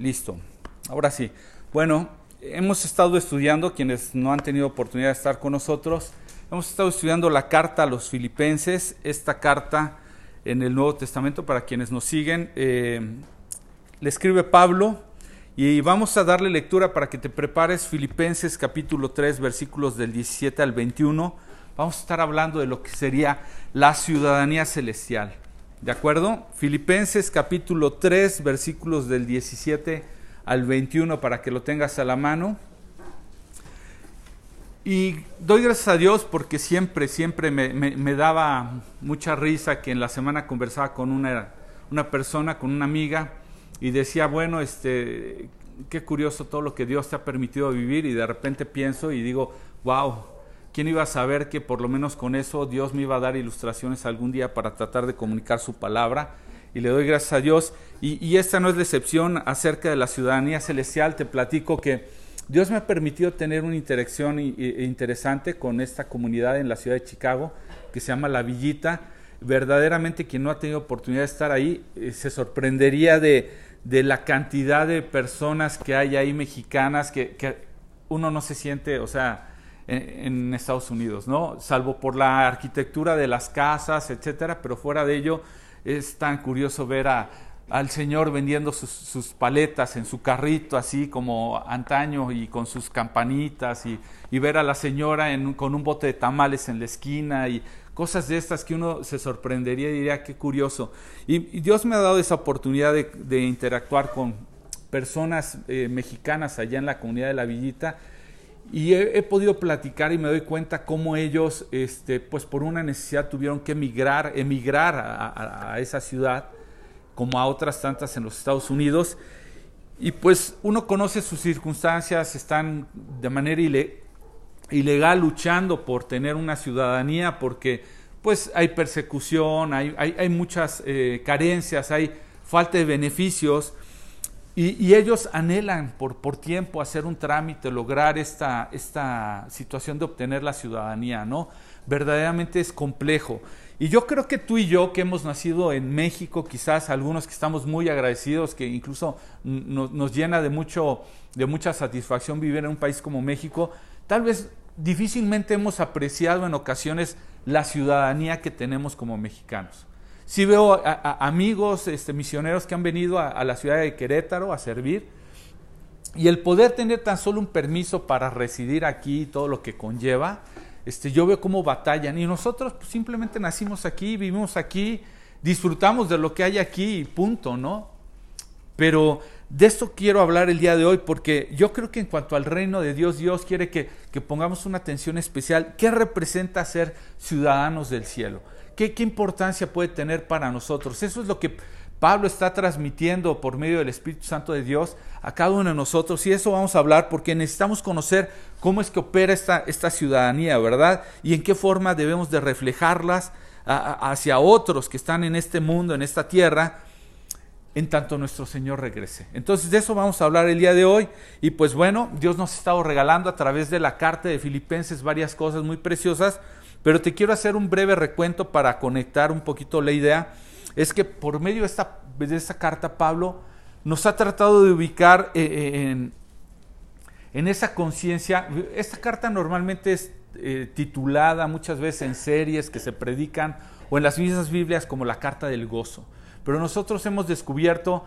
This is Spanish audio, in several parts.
Listo. Ahora sí. Bueno, hemos estado estudiando, quienes no han tenido oportunidad de estar con nosotros, hemos estado estudiando la carta a los filipenses, esta carta en el Nuevo Testamento para quienes nos siguen. Eh, le escribe Pablo y vamos a darle lectura para que te prepares Filipenses capítulo 3 versículos del 17 al 21. Vamos a estar hablando de lo que sería la ciudadanía celestial. ¿De acuerdo? Filipenses capítulo 3, versículos del 17 al 21 para que lo tengas a la mano. Y doy gracias a Dios porque siempre, siempre me, daba mucha risa que en la semana conversaba con una, una persona, con una amiga, y decía, bueno, este, qué curioso todo lo que Dios te ha permitido vivir, y de repente pienso y digo, wow, ¿Quién iba a saber que por lo menos con eso Dios me iba a dar ilustraciones algún día para tratar de comunicar su palabra? Y le doy gracias a Dios. Y, esta no es la excepción acerca de la ciudadanía celestial. Te platico que Dios me ha permitido tener una interacción interesante con esta comunidad en la ciudad de Chicago que se llama La Villita. Verdaderamente quien no ha tenido oportunidad de estar ahí eh, se sorprendería de, la cantidad de personas que hay ahí mexicanas que, que uno no se siente, o sea, en, Estados Unidos, ¿no? Salvo por la arquitectura de las casas, etcétera, pero fuera de ello es tan curioso ver a, al señor vendiendo sus, paletas en su carrito, así como antaño y con sus campanitas, y, ver a la señora con un bote de tamales en la esquina y cosas de estas que uno se sorprendería y diría qué curioso. Y, Dios me ha dado esa oportunidad de, interactuar con personas eh, mexicanas allá en la comunidad de la Villita y he, podido platicar y me doy cuenta cómo ellos, este, pues por una necesidad tuvieron que emigrar, emigrar a, esa ciudad, como a otras tantas en los Estados Unidos. Y pues uno conoce sus circunstancias, están de manera ilegal luchando por tener una ciudadanía, porque pues hay persecución, hay, hay, muchas eh, carencias, hay falta de beneficios. Y, ellos anhelan por, tiempo hacer un trámite, lograr esta, esta situación de obtener la ciudadanía, ¿no? Verdaderamente es complejo. Y yo creo que tú y yo, que hemos nacido en México, quizás algunos que estamos muy agradecidos, que incluso nos llena de, mucho, de mucha satisfacción vivir en un país como México, tal vez difícilmente hemos apreciado en ocasiones la ciudadanía que tenemos como mexicanos. Sí veo amigos este, misioneros que han venido a, la ciudad de Querétaro a servir. Y el poder tener tan solo un permiso para residir aquí y todo lo que conlleva, este, yo veo cómo batallan. Y nosotros pues, simplemente nacimos aquí, vivimos aquí, disfrutamos de lo que hay aquí y punto, ¿no? Pero de esto quiero hablar el día de hoy porque yo creo que en cuanto al reino de Dios, Dios quiere que, que pongamos una atención especial. ¿Qué representa ser ciudadanos del cielo? ¿Qué, importancia puede tener para nosotros? Eso es lo que Pablo está transmitiendo por medio del Espíritu Santo de Dios a cada uno de nosotros y eso vamos a hablar porque necesitamos conocer cómo es que opera esta, esta ciudadanía, ¿verdad? Y en qué forma debemos de reflejarlas hacia otros que están en este mundo, en esta tierra, en tanto nuestro Señor regrese. Entonces de eso vamos a hablar el día de hoy y pues bueno, Dios nos ha estado regalando a través de la carta de Filipenses varias cosas muy preciosas pero te quiero hacer un breve recuento para conectar un poquito la idea. Es que por medio de esta, carta, Pablo nos ha tratado de ubicar eh, eh, en, esa conciencia. Esta carta normalmente es eh, titulada muchas veces en series que se predican o en las mismas Biblias como la carta del gozo. Pero nosotros hemos descubierto,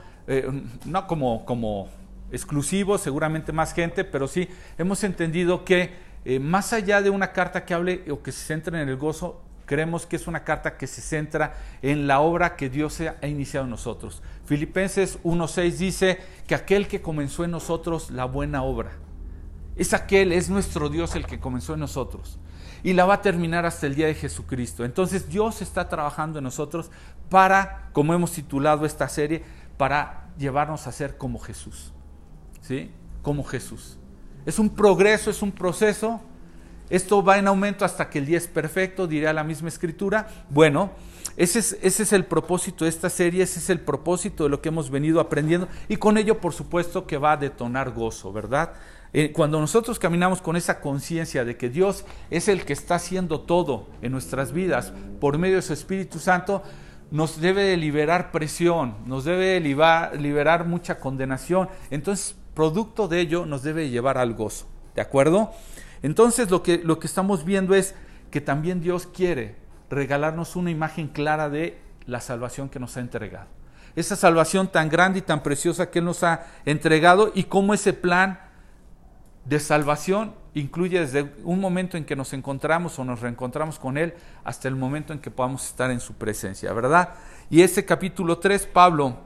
no como, exclusivos, seguramente más gente, pero sí hemos entendido que eh, más allá de una carta que hable o que se centre en el gozo, creemos que es una carta que se centra en la obra que Dios ha iniciado en nosotros. Filipenses 1.6 dice que aquel que comenzó en nosotros la buena obra, es aquel, es nuestro Dios el que comenzó en nosotros y la va a terminar hasta el día de Jesucristo. Entonces Dios está trabajando en nosotros para, como hemos titulado esta serie, para llevarnos a ser como Jesús. ¿Sí? Como Jesús. Es un progreso, es un proceso. Esto va en aumento hasta que el día es perfecto, diría la misma escritura. Bueno, ese es, ese es el propósito de esta serie, ese es el propósito de lo que hemos venido aprendiendo y con ello, por supuesto, que va a detonar gozo, ¿verdad? Eh, cuando nosotros caminamos con esa conciencia de que Dios es el que está haciendo todo en nuestras vidas por medio de su Espíritu Santo, nos debe liberar presión, nos debe liberar mucha condenación. Entonces, producto de ello nos debe llevar al gozo. ¿De acuerdo? Entonces, lo que, lo que estamos viendo es que también Dios quiere regalarnos una imagen clara de la salvación que nos ha entregado. Esa salvación tan grande y tan preciosa que Él nos ha entregado y cómo ese plan de salvación incluye desde un momento en que nos encontramos o nos reencontramos con Él hasta el momento en que podamos estar en su presencia, ¿verdad? Y ese capítulo 3, Pablo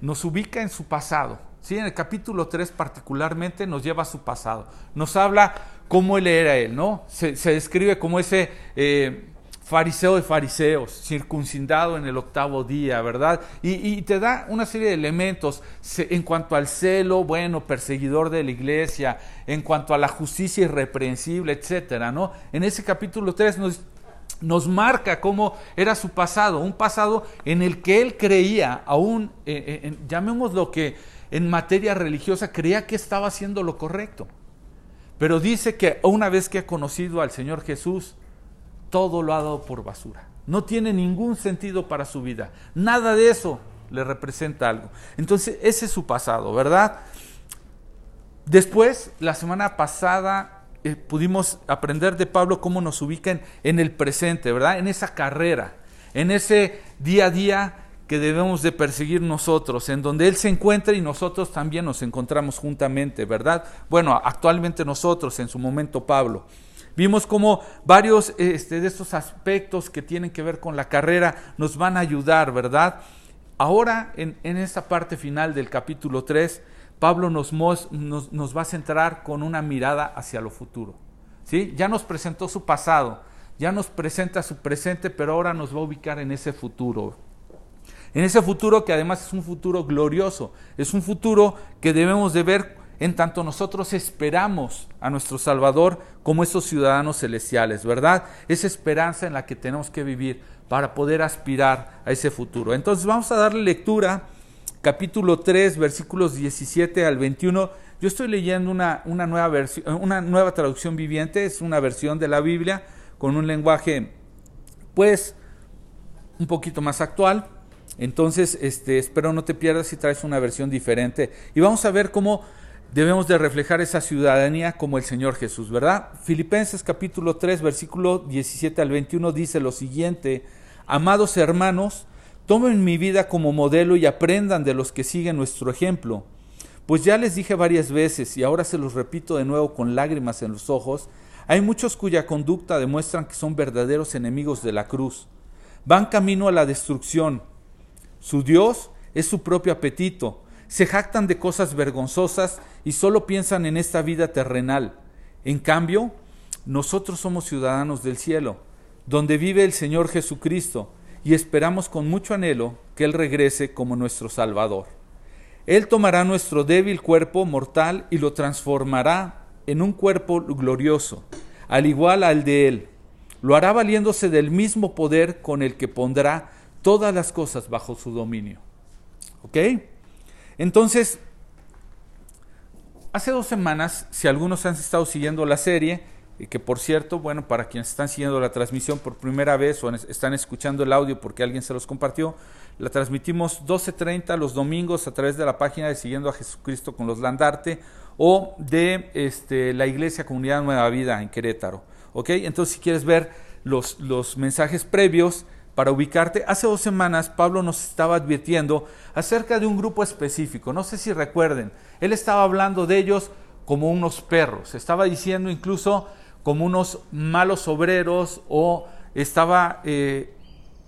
nos ubica en su pasado. ¿Sí? En el capítulo 3 particularmente nos lleva a su pasado. Nos habla cómo Él era Él, ¿no? Se, describe como ese... Eh, fariseo de fariseos, circuncidado en el octavo día, ¿verdad? Y, te da una serie de elementos en cuanto al celo, bueno, perseguidor de la iglesia, en cuanto a la justicia irreprensible, etcétera, ¿no? En ese capítulo 3 nos, nos marca cómo era su pasado, un pasado en el que él creía, aún, eh, eh, llamemos lo que en materia religiosa, creía que estaba haciendo lo correcto. Pero dice que una vez que ha conocido al Señor Jesús, todo lo ha dado por basura. No tiene ningún sentido para su vida. Nada de eso le representa algo. Entonces, ese es su pasado, ¿verdad? Después, la semana pasada, eh, pudimos aprender de Pablo cómo nos ubican en el presente, ¿verdad? En esa carrera, en ese día a día que debemos de perseguir nosotros, en donde Él se encuentra y nosotros también nos encontramos juntamente, ¿verdad? Bueno, actualmente nosotros, en su momento Pablo. Vimos cómo varios este, de estos aspectos que tienen que ver con la carrera nos van a ayudar, ¿verdad? Ahora, en, esta parte final del capítulo 3, Pablo nos, nos, va a centrar con una mirada hacia lo futuro. ¿sí? Ya nos presentó su pasado, ya nos presenta su presente, pero ahora nos va a ubicar en ese futuro. En ese futuro que además es un futuro glorioso, es un futuro que debemos de ver en tanto nosotros esperamos a nuestro Salvador como esos ciudadanos celestiales, ¿verdad? Esa esperanza en la que tenemos que vivir para poder aspirar a ese futuro. Entonces vamos a darle lectura, capítulo 3, versículos 17 al 21. Yo estoy leyendo una, una, nueva, versión, una nueva traducción viviente, es una versión de la Biblia con un lenguaje, pues, un poquito más actual. Entonces, este, espero no te pierdas si traes una versión diferente. Y vamos a ver cómo debemos de reflejar esa ciudadanía como el Señor Jesús, ¿verdad? Filipenses capítulo 3, versículo 17 al 21 dice lo siguiente, amados hermanos, tomen mi vida como modelo y aprendan de los que siguen nuestro ejemplo, pues ya les dije varias veces y ahora se los repito de nuevo con lágrimas en los ojos, hay muchos cuya conducta demuestran que son verdaderos enemigos de la cruz, van camino a la destrucción, su Dios es su propio apetito, se jactan de cosas vergonzosas y solo piensan en esta vida terrenal. En cambio, nosotros somos ciudadanos del cielo, donde vive el Señor Jesucristo, y esperamos con mucho anhelo que Él regrese como nuestro Salvador. Él tomará nuestro débil cuerpo mortal y lo transformará en un cuerpo glorioso, al igual al de Él. Lo hará valiéndose del mismo poder con el que pondrá todas las cosas bajo su dominio. ¿Ok? Entonces, hace dos semanas, si algunos han estado siguiendo la serie, y que por cierto, bueno, para quienes están siguiendo la transmisión por primera vez o están escuchando el audio porque alguien se los compartió, la transmitimos 12.30 los domingos a través de la página de Siguiendo a Jesucristo con los Landarte o de este, la Iglesia Comunidad Nueva Vida en Querétaro. ¿Ok? Entonces, si quieres ver los, los mensajes previos, para ubicarte, hace dos semanas Pablo nos estaba advirtiendo acerca de un grupo específico. No sé si recuerden, él estaba hablando de ellos como unos perros, estaba diciendo incluso como unos malos obreros o estaba eh,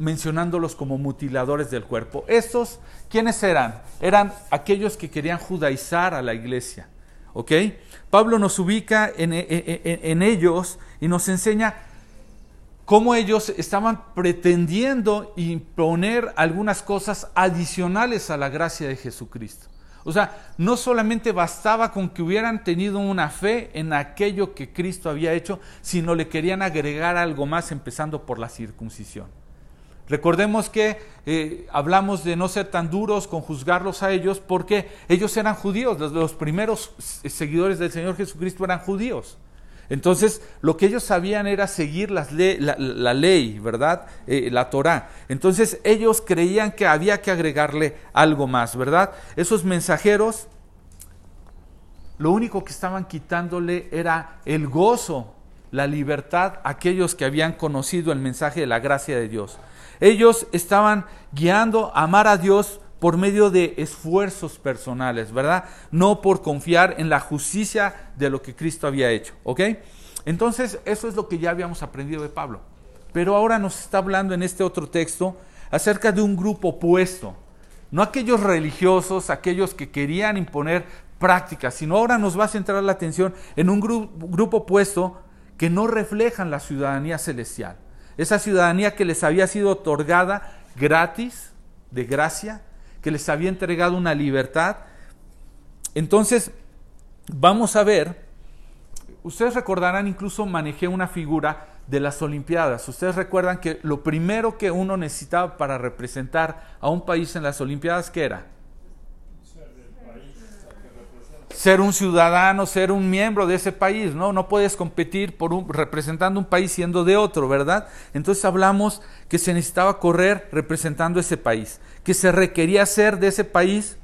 mencionándolos como mutiladores del cuerpo. Estos, ¿quiénes eran? Eran aquellos que querían judaizar a la iglesia. ¿Ok? Pablo nos ubica en, en ellos y nos enseña cómo ellos estaban pretendiendo imponer algunas cosas adicionales a la gracia de Jesucristo. O sea, no solamente bastaba con que hubieran tenido una fe en aquello que Cristo había hecho, sino le querían agregar algo más, empezando por la circuncisión. Recordemos que eh, hablamos de no ser tan duros con juzgarlos a ellos porque ellos eran judíos, los primeros seguidores del Señor Jesucristo eran judíos. Entonces, lo que ellos sabían era seguir la, ley, ¿verdad? Eh, la Torah. Entonces, ellos creían que había que agregarle algo más, ¿verdad? Esos mensajeros, lo único que estaban quitándole era el gozo, la libertad a aquellos que habían conocido el mensaje de la gracia de Dios. Ellos estaban guiando a amar a Dios por medio de esfuerzos personales, ¿verdad? No por confiar en la justicia de lo que Cristo había hecho, ¿ok? Entonces, eso es lo que ya habíamos aprendido de Pablo. Pero ahora nos está hablando en este otro texto acerca de un grupo opuesto. No aquellos religiosos, aquellos que querían imponer prácticas, sino ahora nos va a centrar la atención en un grupo opuesto que no reflejan la ciudadanía celestial. Esa ciudadanía que les había sido otorgada gratis, de gracia, que les había entregado una libertad. Entonces, vamos a ver, ustedes recordarán, incluso manejé una figura de las Olimpiadas. Ustedes recuerdan que lo primero que uno necesitaba para representar a un país en las Olimpiadas, ¿qué era? ser un ciudadano, ser un miembro de ese país, ¿no? No puedes competir por un, representando un país siendo de otro, ¿verdad? Entonces hablamos que se necesitaba correr representando ese país, que se requería ser de ese país.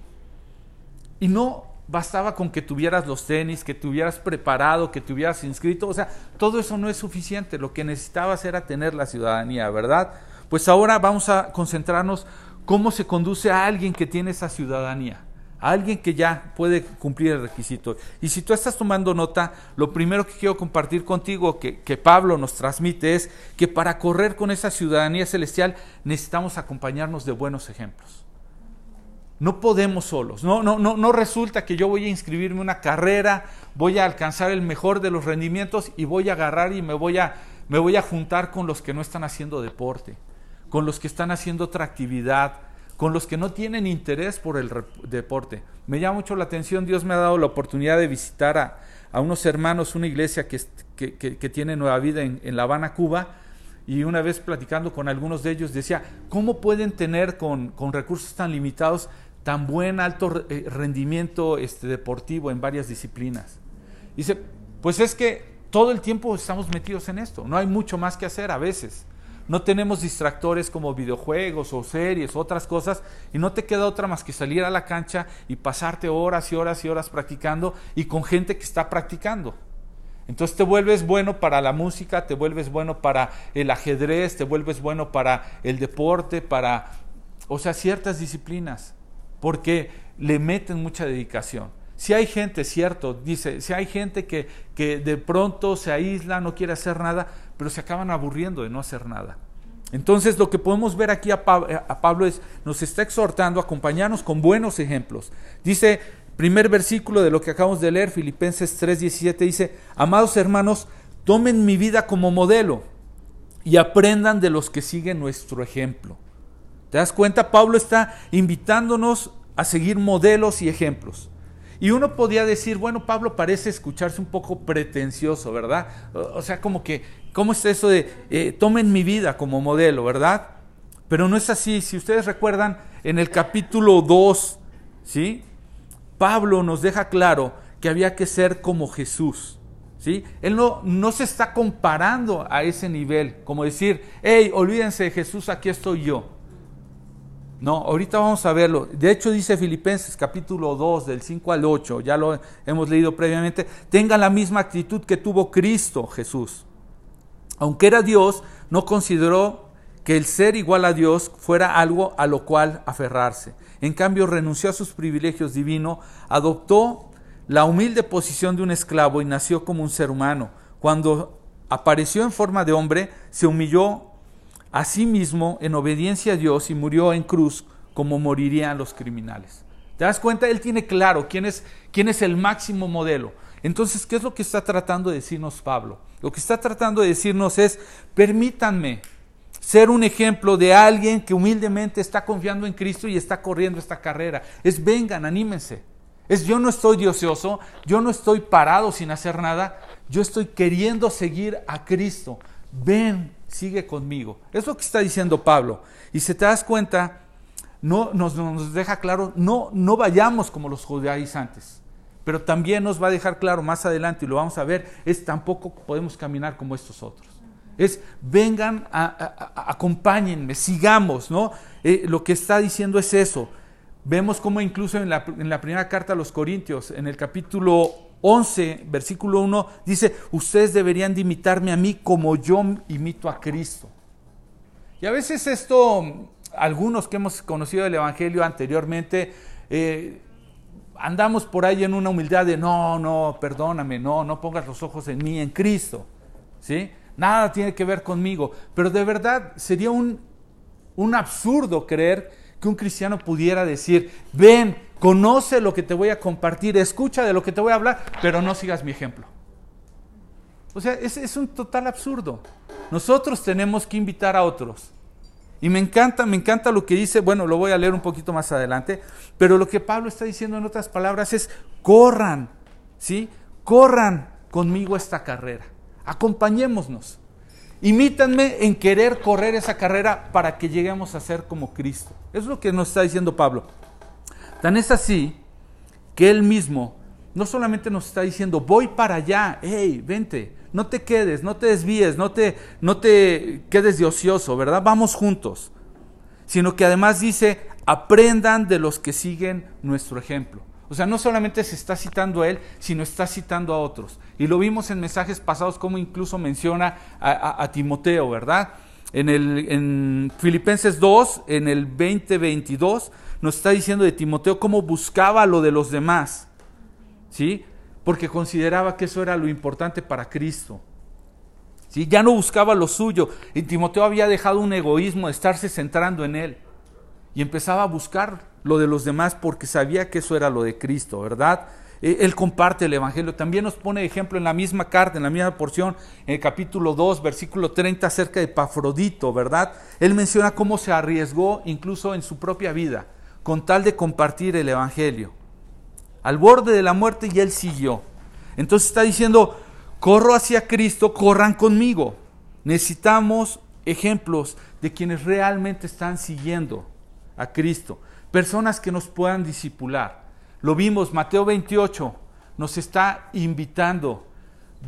Y no bastaba con que tuvieras los tenis, que te hubieras preparado, que te hubieras inscrito, o sea, todo eso no es suficiente, lo que necesitabas era tener la ciudadanía, ¿verdad? Pues ahora vamos a concentrarnos cómo se conduce a alguien que tiene esa ciudadanía alguien que ya puede cumplir el requisito. Y si tú estás tomando nota, lo primero que quiero compartir contigo que, que, Pablo nos transmite es que para correr con esa ciudadanía celestial necesitamos acompañarnos de buenos ejemplos. No podemos solos. No, no, no, no resulta que yo voy a inscribirme en una carrera, voy a alcanzar el mejor de los rendimientos y voy a agarrar y me voy a, me voy a juntar con los que no están haciendo deporte, con los que están haciendo otra actividad, con los que no tienen interés por el deporte. Me llama mucho la atención, Dios me ha dado la oportunidad de visitar a, unos hermanos, una iglesia que, que, tiene nueva vida en, La Habana, Cuba, y una vez platicando con algunos de ellos decía, ¿cómo pueden tener con, recursos tan limitados tan buen alto eh, rendimiento este, deportivo en varias disciplinas? Dice, pues es que todo el tiempo estamos metidos en esto, no hay mucho más que hacer a veces. No tenemos distractores como videojuegos o series, otras cosas, y no te queda otra más que salir a la cancha y pasarte horas y horas y horas practicando y con gente que está practicando. Entonces te vuelves bueno para la música, te vuelves bueno para el ajedrez, te vuelves bueno para el deporte, para, o sea, ciertas disciplinas, porque le meten mucha dedicación. Si hay gente, cierto, dice, si hay gente que, que de pronto se aísla, no quiere hacer nada, pero se acaban aburriendo de no hacer nada. Entonces lo que podemos ver aquí a Pablo, es, nos está exhortando a acompañarnos con buenos ejemplos. Dice, primer versículo de lo que acabamos de leer, Filipenses 3:17, dice, amados hermanos, tomen mi vida como modelo y aprendan de los que siguen nuestro ejemplo. ¿Te das cuenta? Pablo está invitándonos a seguir modelos y ejemplos. Y uno podía decir, bueno, Pablo parece escucharse un poco pretencioso, ¿verdad? O sea, como que, ¿cómo es eso de, eh, tomen mi vida como modelo, ¿verdad? Pero no es así. Si ustedes recuerdan, en el capítulo 2, ¿sí? Pablo nos deja claro que había que ser como Jesús. ¿Sí? Él no, no se está comparando a ese nivel, como decir, hey, olvídense de Jesús, aquí estoy yo. No, ahorita vamos a verlo. De hecho dice Filipenses capítulo 2 del 5 al 8, ya lo hemos leído previamente, tenga la misma actitud que tuvo Cristo Jesús. Aunque era Dios, no consideró que el ser igual a Dios fuera algo a lo cual aferrarse. En cambio, renunció a sus privilegios divinos, adoptó la humilde posición de un esclavo y nació como un ser humano. Cuando apareció en forma de hombre, se humilló Asimismo, en obediencia a Dios y murió en cruz como morirían los criminales. ¿Te das cuenta? Él tiene claro quién es, quién es el máximo modelo. Entonces, ¿qué es lo que está tratando de decirnos Pablo? Lo que está tratando de decirnos es, permítanme ser un ejemplo de alguien que humildemente está confiando en Cristo y está corriendo esta carrera. Es vengan, anímense. Es yo no estoy diosioso, yo no estoy parado sin hacer nada, yo estoy queriendo seguir a Cristo. Ven, sigue conmigo. Es lo que está diciendo Pablo. Y si te das cuenta, no, nos, deja claro, no, no vayamos como los judaizantes. pero también nos va a dejar claro más adelante, y lo vamos a ver, es tampoco podemos caminar como estos otros. Es vengan, acompáñenme, sigamos, ¿no? Eh, lo que está diciendo es eso. Vemos como incluso en la, en la primera carta a los Corintios, en el capítulo 11, versículo 1, dice, ustedes deberían de imitarme a mí como yo imito a Cristo. Y a veces esto, algunos que hemos conocido el Evangelio anteriormente, eh, andamos por ahí en una humildad de, no, no, perdóname, no, no pongas los ojos en mí, en Cristo. ¿Sí? Nada tiene que ver conmigo. Pero de verdad sería un, un absurdo creer que un cristiano pudiera decir, ven, conoce lo que te voy a compartir, escucha de lo que te voy a hablar, pero no sigas mi ejemplo. O sea, es, un total absurdo. Nosotros tenemos que invitar a otros. Y me encanta, me encanta lo que dice, bueno, lo voy a leer un poquito más adelante, pero lo que Pablo está diciendo en otras palabras es, corran, ¿sí? Corran conmigo esta carrera, acompañémonos, imítanme en querer correr esa carrera para que lleguemos a ser como Cristo. Es lo que nos está diciendo Pablo. Tan es así que él mismo no solamente nos está diciendo, voy para allá, hey, vente, no te quedes, no te desvíes, no te, no te quedes de ocioso, ¿verdad? Vamos juntos. Sino que además dice, aprendan de los que siguen nuestro ejemplo. O sea, no solamente se está citando a él, sino está citando a otros. Y lo vimos en mensajes pasados, como incluso menciona a, Timoteo, ¿verdad? En, el, en Filipenses 2, en el 2022, nos está diciendo de Timoteo cómo buscaba lo de los demás. ¿Sí? porque consideraba que eso era lo importante para Cristo. ¿Sí? Ya no buscaba lo suyo. Y Timoteo había dejado un egoísmo de estarse centrando en él. Y empezaba a buscar lo de los demás porque sabía que eso era lo de Cristo, ¿verdad? E, él comparte el Evangelio. También nos pone ejemplo en la misma carta, en la misma porción, en el capítulo 2, versículo 30, acerca de Pafrodito, ¿verdad? Él menciona cómo se arriesgó incluso en su propia vida, con tal de compartir el Evangelio al borde de la muerte y él siguió. Entonces está diciendo, corro hacia Cristo, corran conmigo. Necesitamos ejemplos de quienes realmente están siguiendo a Cristo, personas que nos puedan disipular. Lo vimos, Mateo 28 nos está invitando,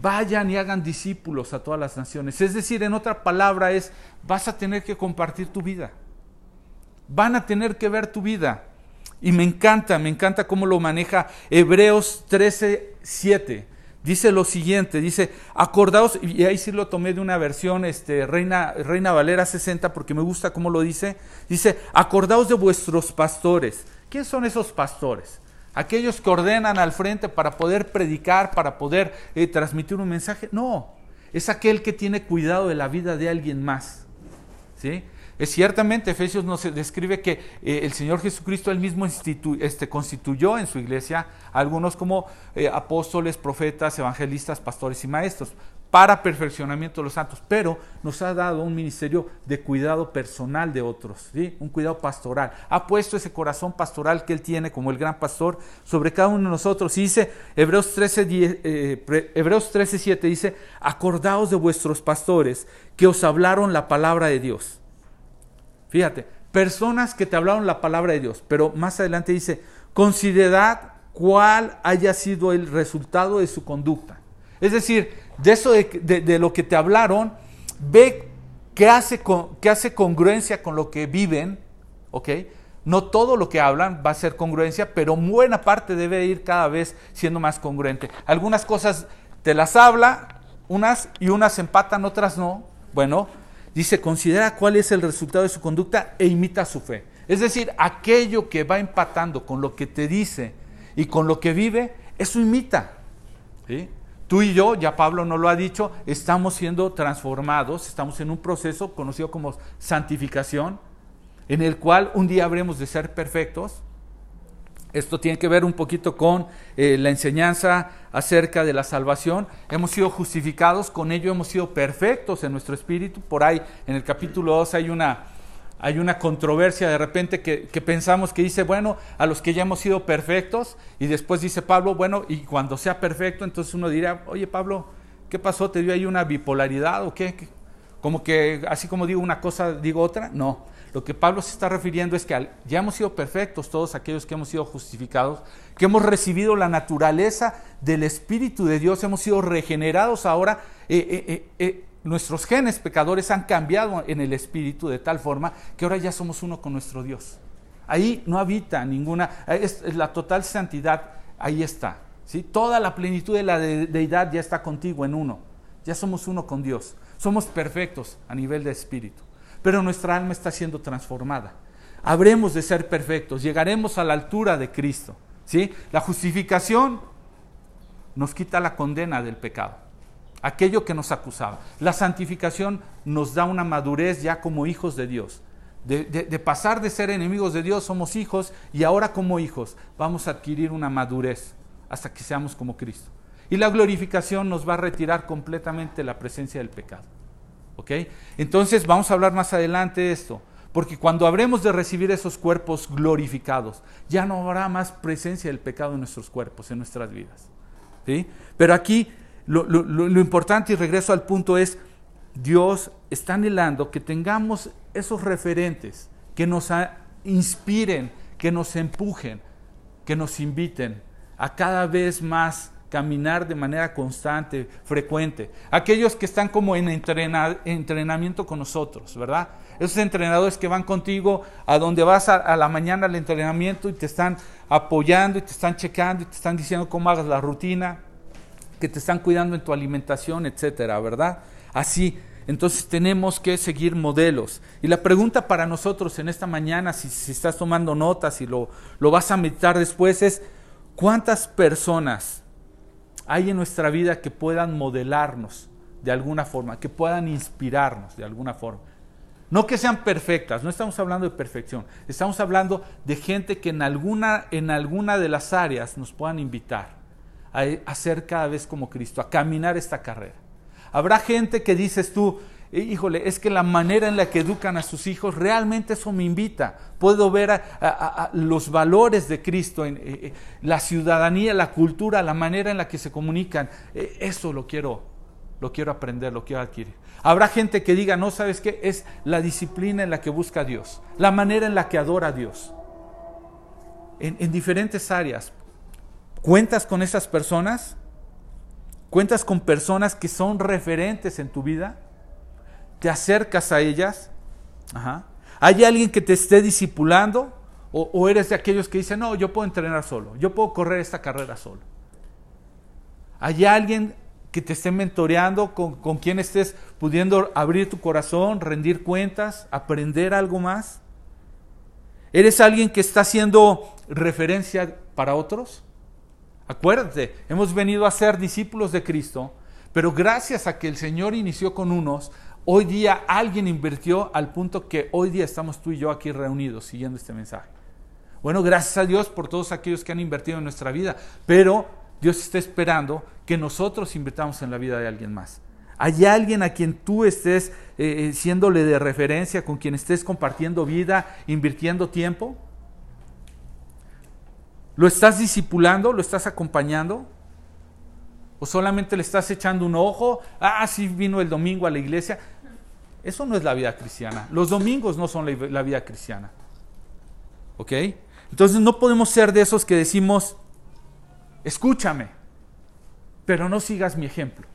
vayan y hagan discípulos a todas las naciones. Es decir, en otra palabra es, vas a tener que compartir tu vida. Van a tener que ver tu vida. Y me encanta, me encanta cómo lo maneja Hebreos 13, 7. Dice lo siguiente, dice, acordaos, y ahí sí lo tomé de una versión, este, Reina, Reina Valera 60, porque me gusta cómo lo dice. Dice, acordaos de vuestros pastores. ¿Quiénes son esos pastores? Aquellos que ordenan al frente para poder predicar, para poder eh, transmitir un mensaje. No, es aquel que tiene cuidado de la vida de alguien más. ¿Sí? Es ciertamente, Efesios nos describe que eh, el Señor Jesucristo él mismo este, constituyó en su iglesia a algunos como eh, apóstoles, profetas, evangelistas, pastores y maestros para perfeccionamiento de los santos, pero nos ha dado un ministerio de cuidado personal de otros, ¿sí? un cuidado pastoral. Ha puesto ese corazón pastoral que Él tiene como el gran pastor sobre cada uno de nosotros. Y dice Hebreos 13, eh, Hebreos 13 7, dice, acordaos de vuestros pastores que os hablaron la palabra de Dios Fíjate, personas que te hablaron la palabra de Dios, pero más adelante dice, considerad cuál haya sido el resultado de su conducta. Es decir, de eso de, lo que te hablaron, ve qué hace, qué hace congruencia con lo que viven, ¿ok? No todo lo que hablan va a ser congruencia, pero buena parte debe ir cada vez siendo más congruente. Algunas cosas te las habla, unas y unas empatan, otras no. Bueno, Dice, considera cuál es el resultado de su conducta e imita su fe. Es decir, aquello que va empatando con lo que te dice y con lo que vive, eso imita. Tú y yo, ya Pablo nos lo ha dicho, estamos siendo transformados, estamos en un proceso conocido como santificación, en el cual un día habremos de ser perfectos, esto tiene que ver un poquito con eh, la enseñanza acerca de la salvación. Hemos sido justificados, con ello hemos sido perfectos en nuestro espíritu. Por ahí en el capítulo 2 hay una, hay una controversia de repente que, que, pensamos que dice, bueno, a los que ya hemos sido perfectos, y después dice Pablo, bueno, y cuando sea perfecto, entonces uno dirá, oye Pablo, ¿qué pasó? ¿Te dio ahí una bipolaridad o qué? Como que así como digo una cosa, digo otra. No, lo que Pablo se está refiriendo es que ya hemos sido perfectos todos aquellos que hemos sido justificados, que hemos recibido la naturaleza del Espíritu de Dios, hemos sido regenerados ahora. Eh, eh, eh, nuestros genes pecadores han cambiado en el Espíritu de tal forma que ahora ya somos uno con nuestro Dios. Ahí no habita ninguna, es, la total santidad, ahí está. ¿sí? Toda la plenitud de la deidad ya está contigo en uno. Ya somos uno con Dios. Somos perfectos a nivel de espíritu pero nuestra alma está siendo transformada. Habremos de ser perfectos, llegaremos a la altura de Cristo. ¿sí? La justificación nos quita la condena del pecado, aquello que nos acusaba. La santificación nos da una madurez ya como hijos de Dios. De, de, pasar de ser enemigos de Dios, somos hijos y ahora como hijos vamos a adquirir una madurez hasta que seamos como Cristo. Y la glorificación nos va a retirar completamente la presencia del pecado. Entonces vamos a hablar más adelante de esto, porque cuando habremos de recibir esos cuerpos glorificados, ya no habrá más presencia del pecado en nuestros cuerpos, en nuestras vidas. ¿sí? Pero aquí lo, lo importante, y regreso al punto, es Dios está anhelando que tengamos esos referentes que nos inspiren, que nos empujen, que nos inviten a cada vez más caminar de manera constante, frecuente. Aquellos que están como en entrenamiento con nosotros, ¿verdad? Esos entrenadores que van contigo a donde vas a, la mañana al entrenamiento y te están apoyando y te están checando y te están diciendo cómo hagas la rutina, que te están cuidando en tu alimentación, etcétera, ¿verdad? Así. Entonces tenemos que seguir modelos. Y la pregunta para nosotros en esta mañana, si, estás tomando notas y lo, lo vas a meditar después, es ¿cuántas personas hay en nuestra vida que puedan modelarnos de alguna forma, que puedan inspirarnos de alguna forma. No que sean perfectas, no estamos hablando de perfección, estamos hablando de gente que en alguna, en alguna de las áreas nos puedan invitar a, a ser cada vez como Cristo, a caminar esta carrera. Habrá gente que dices tú, híjole, es que la manera en la que educan a sus hijos, realmente eso me invita. Puedo ver los valores de Cristo, en, eh, eh, la ciudadanía, la cultura, la manera en la que se comunican. eso lo quiero, lo quiero aprender, lo quiero adquirir. Habrá gente que diga, no, ¿sabes qué? Es la disciplina en la que busca a Dios, la manera en la que adora a Dios. En, en diferentes áreas. ¿Cuentas con esas personas? ¿Cuentas con personas que son referentes en tu vida? Te acercas a ellas. ¿Hay alguien que te esté discipulando? O, eres de aquellos que dicen, no, yo puedo entrenar solo, yo puedo correr esta carrera solo? ¿Hay alguien que te esté mentoreando, con, con quien estés pudiendo abrir tu corazón, rendir cuentas, aprender algo más? ¿Eres alguien que está haciendo referencia para otros? Acuérdate, hemos venido a ser discípulos de Cristo, pero gracias a que el Señor inició con unos, Hoy día alguien invirtió al punto que hoy día estamos tú y yo aquí reunidos siguiendo este mensaje. Bueno, gracias a Dios por todos aquellos que han invertido en nuestra vida, pero Dios está esperando que nosotros invirtamos en la vida de alguien más. ¿Hay alguien a quien tú estés eh, eh, siéndole de referencia, con quien estés compartiendo vida, invirtiendo tiempo? ¿Lo estás discipulando? ¿Lo estás acompañando? ¿O solamente le estás echando un ojo? Ah, sí vino el domingo a la iglesia. Eso no es la vida cristiana. Los domingos no son la, vida cristiana. ¿Ok? Entonces no podemos ser de esos que decimos, escúchame, pero no sigas mi ejemplo.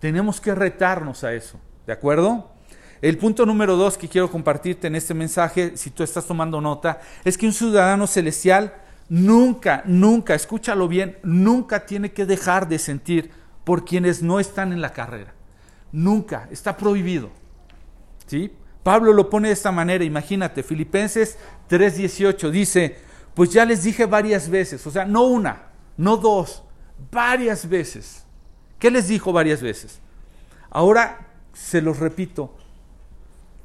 Tenemos que retarnos a eso. ¿De acuerdo? El punto número dos que quiero compartirte en este mensaje, si tú estás tomando nota, es que un ciudadano celestial nunca, nunca, escúchalo bien, nunca tiene que dejar de sentir por quienes no están en la carrera. Nunca, está prohibido. ¿Sí? Pablo lo pone de esta manera, imagínate, Filipenses 3:18 dice, pues ya les dije varias veces, o sea, no una, no dos, varias veces. ¿Qué les dijo varias veces? Ahora se los repito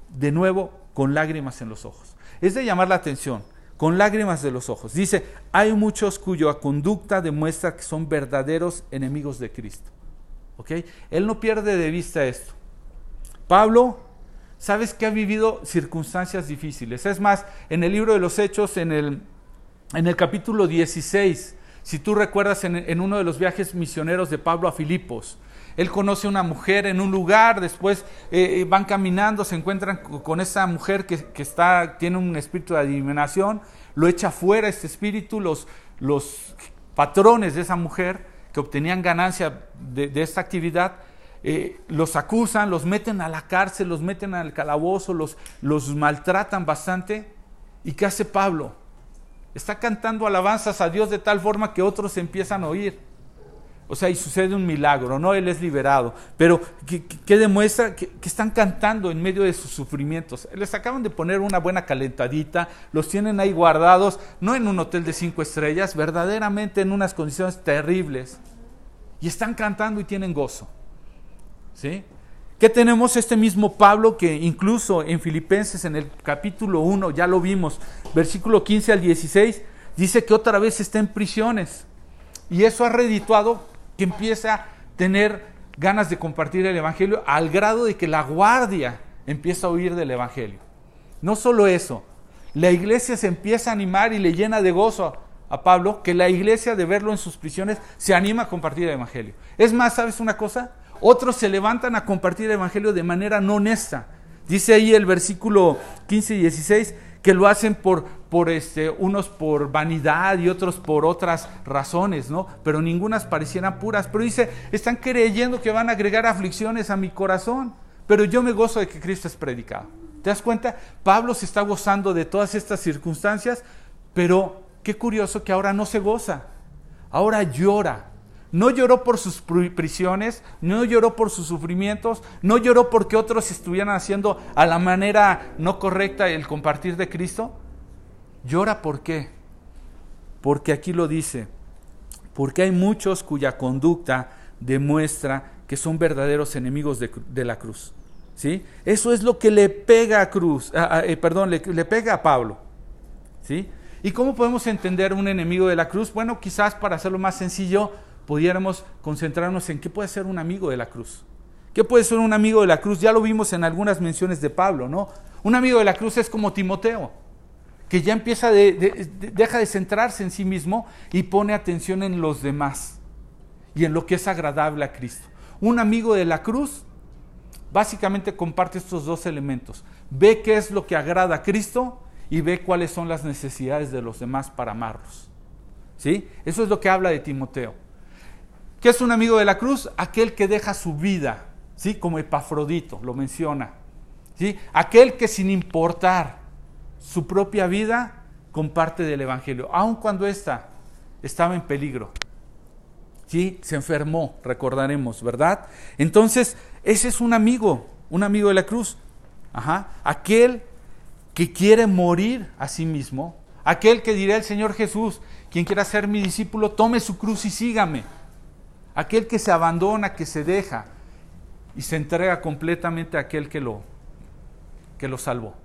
de nuevo con lágrimas en los ojos. Es de llamar la atención, con lágrimas de los ojos. Dice, hay muchos cuya conducta demuestra que son verdaderos enemigos de Cristo. Él no pierde de vista esto. Pablo, sabes que ha vivido circunstancias difíciles. Es más, en el libro de los Hechos, en el, en el capítulo 16, si tú recuerdas en, en uno de los viajes misioneros de Pablo a Filipos, Él conoce a una mujer en un lugar, después eh, van caminando, se encuentran con esa mujer que, está, tiene un espíritu de adivinación, lo echa fuera este espíritu, los, los patrones de esa mujer que obtenían ganancia de, esta actividad, eh, los acusan, los meten a la cárcel, los meten al calabozo, los, los maltratan bastante. ¿Y qué hace Pablo? Está cantando alabanzas a Dios de tal forma que otros empiezan a oír. O sea, y sucede un milagro, ¿no? Él es liberado. Pero ¿qué, demuestra? Que, están cantando en medio de sus sufrimientos. Les acaban de poner una buena calentadita, los tienen ahí guardados, no en un hotel de cinco estrellas, verdaderamente en unas condiciones terribles. Y están cantando y tienen gozo. ¿Sí? ¿Qué tenemos este mismo Pablo que incluso en Filipenses en el capítulo 1, ya lo vimos, versículo 15 al 16, dice que otra vez está en prisiones. Y eso ha redituado que empieza a tener ganas de compartir el Evangelio al grado de que la guardia empieza a oír del Evangelio. No solo eso, la iglesia se empieza a animar y le llena de gozo a Pablo, que la iglesia de verlo en sus prisiones se anima a compartir el Evangelio. Es más, ¿sabes una cosa? Otros se levantan a compartir el Evangelio de manera no honesta. Dice ahí el versículo 15 y 16, que lo hacen por, por este, unos por vanidad y otros por otras razones, ¿no? Pero ningunas parecieran puras. Pero dice, están creyendo que van a agregar aflicciones a mi corazón, pero yo me gozo de que Cristo es predicado. ¿Te das cuenta? Pablo se está gozando de todas estas circunstancias, pero qué curioso que ahora no se goza, ahora llora no lloró por sus prisiones, no lloró por sus sufrimientos, no lloró porque otros estuvieran haciendo a la manera no correcta el compartir de Cristo. Llora por qué? Porque aquí lo dice, porque hay muchos cuya conducta demuestra que son verdaderos enemigos de, la cruz. ¿Sí? Eso es lo que le pega a Cruz, eh, perdón, le, le, pega a Pablo. ¿Sí? ¿Y cómo podemos entender un enemigo de la cruz? Bueno, quizás para hacerlo más sencillo, pudiéramos concentrarnos en qué puede ser un amigo de la cruz. ¿Qué puede ser un amigo de la cruz? Ya lo vimos en algunas menciones de Pablo, ¿no? Un amigo de la cruz es como Timoteo, que ya empieza de, deja de centrarse en sí mismo y pone atención en los demás y en lo que es agradable a Cristo. Un amigo de la cruz básicamente comparte estos dos elementos. Ve qué es lo que agrada a Cristo y ve cuáles son las necesidades de los demás para amarlos. ¿Sí? Eso es lo que habla de Timoteo. ¿Qué es un amigo de la cruz? Aquel que deja su vida, ¿sí? Como Epafrodito lo menciona. ¿sí? Aquel que sin importar su propia vida comparte del Evangelio, aun cuando ésta estaba en peligro. ¿Sí? Se enfermó, recordaremos, ¿verdad? Entonces, ese es un amigo, un amigo de la cruz. Ajá. Aquel que quiere morir a sí mismo, aquel que dirá el Señor Jesús, quien quiera ser mi discípulo, tome su cruz y sígame. Aquel que se abandona, que se deja y se entrega completamente a aquel que lo, que lo salvó.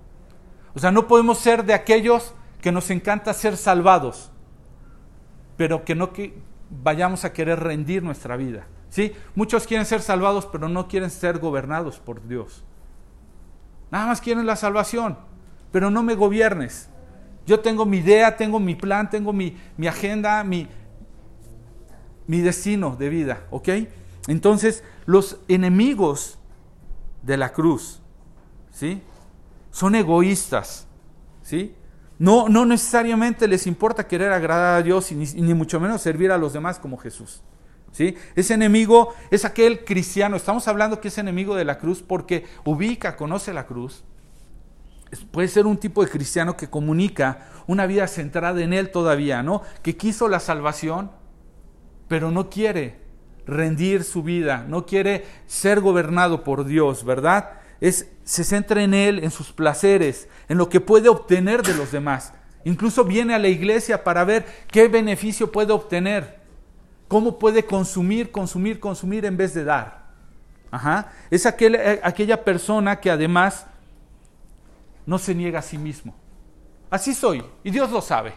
O sea, no podemos ser de aquellos que nos encanta ser salvados, pero que no que vayamos a querer rendir nuestra vida. ¿Sí? Muchos quieren ser salvados, pero no quieren ser gobernados por Dios. Nada más quieren la salvación, pero no me gobiernes. Yo tengo mi idea, tengo mi plan, tengo mi, mi agenda, mi, mi destino de vida, ¿ok? Entonces, los enemigos de la cruz, ¿sí? Son egoístas, ¿sí? No, no necesariamente les importa querer agradar a Dios y ni, mucho menos servir a los demás como Jesús. ¿Sí? Ese enemigo es aquel cristiano. Estamos hablando que es enemigo de la cruz porque ubica, conoce la cruz. Puede ser un tipo de cristiano que comunica una vida centrada en Él todavía, ¿no? Que quiso la salvación, pero no quiere rendir su vida, no quiere ser gobernado por Dios, ¿verdad? Es, se centra en Él, en sus placeres, en lo que puede obtener de los demás. Incluso viene a la iglesia para ver qué beneficio puede obtener, cómo puede consumir, consumir, consumir en vez de dar. Ajá. Es aquel, eh, aquella persona que además no se niega a sí mismo. Así soy, y Dios lo sabe.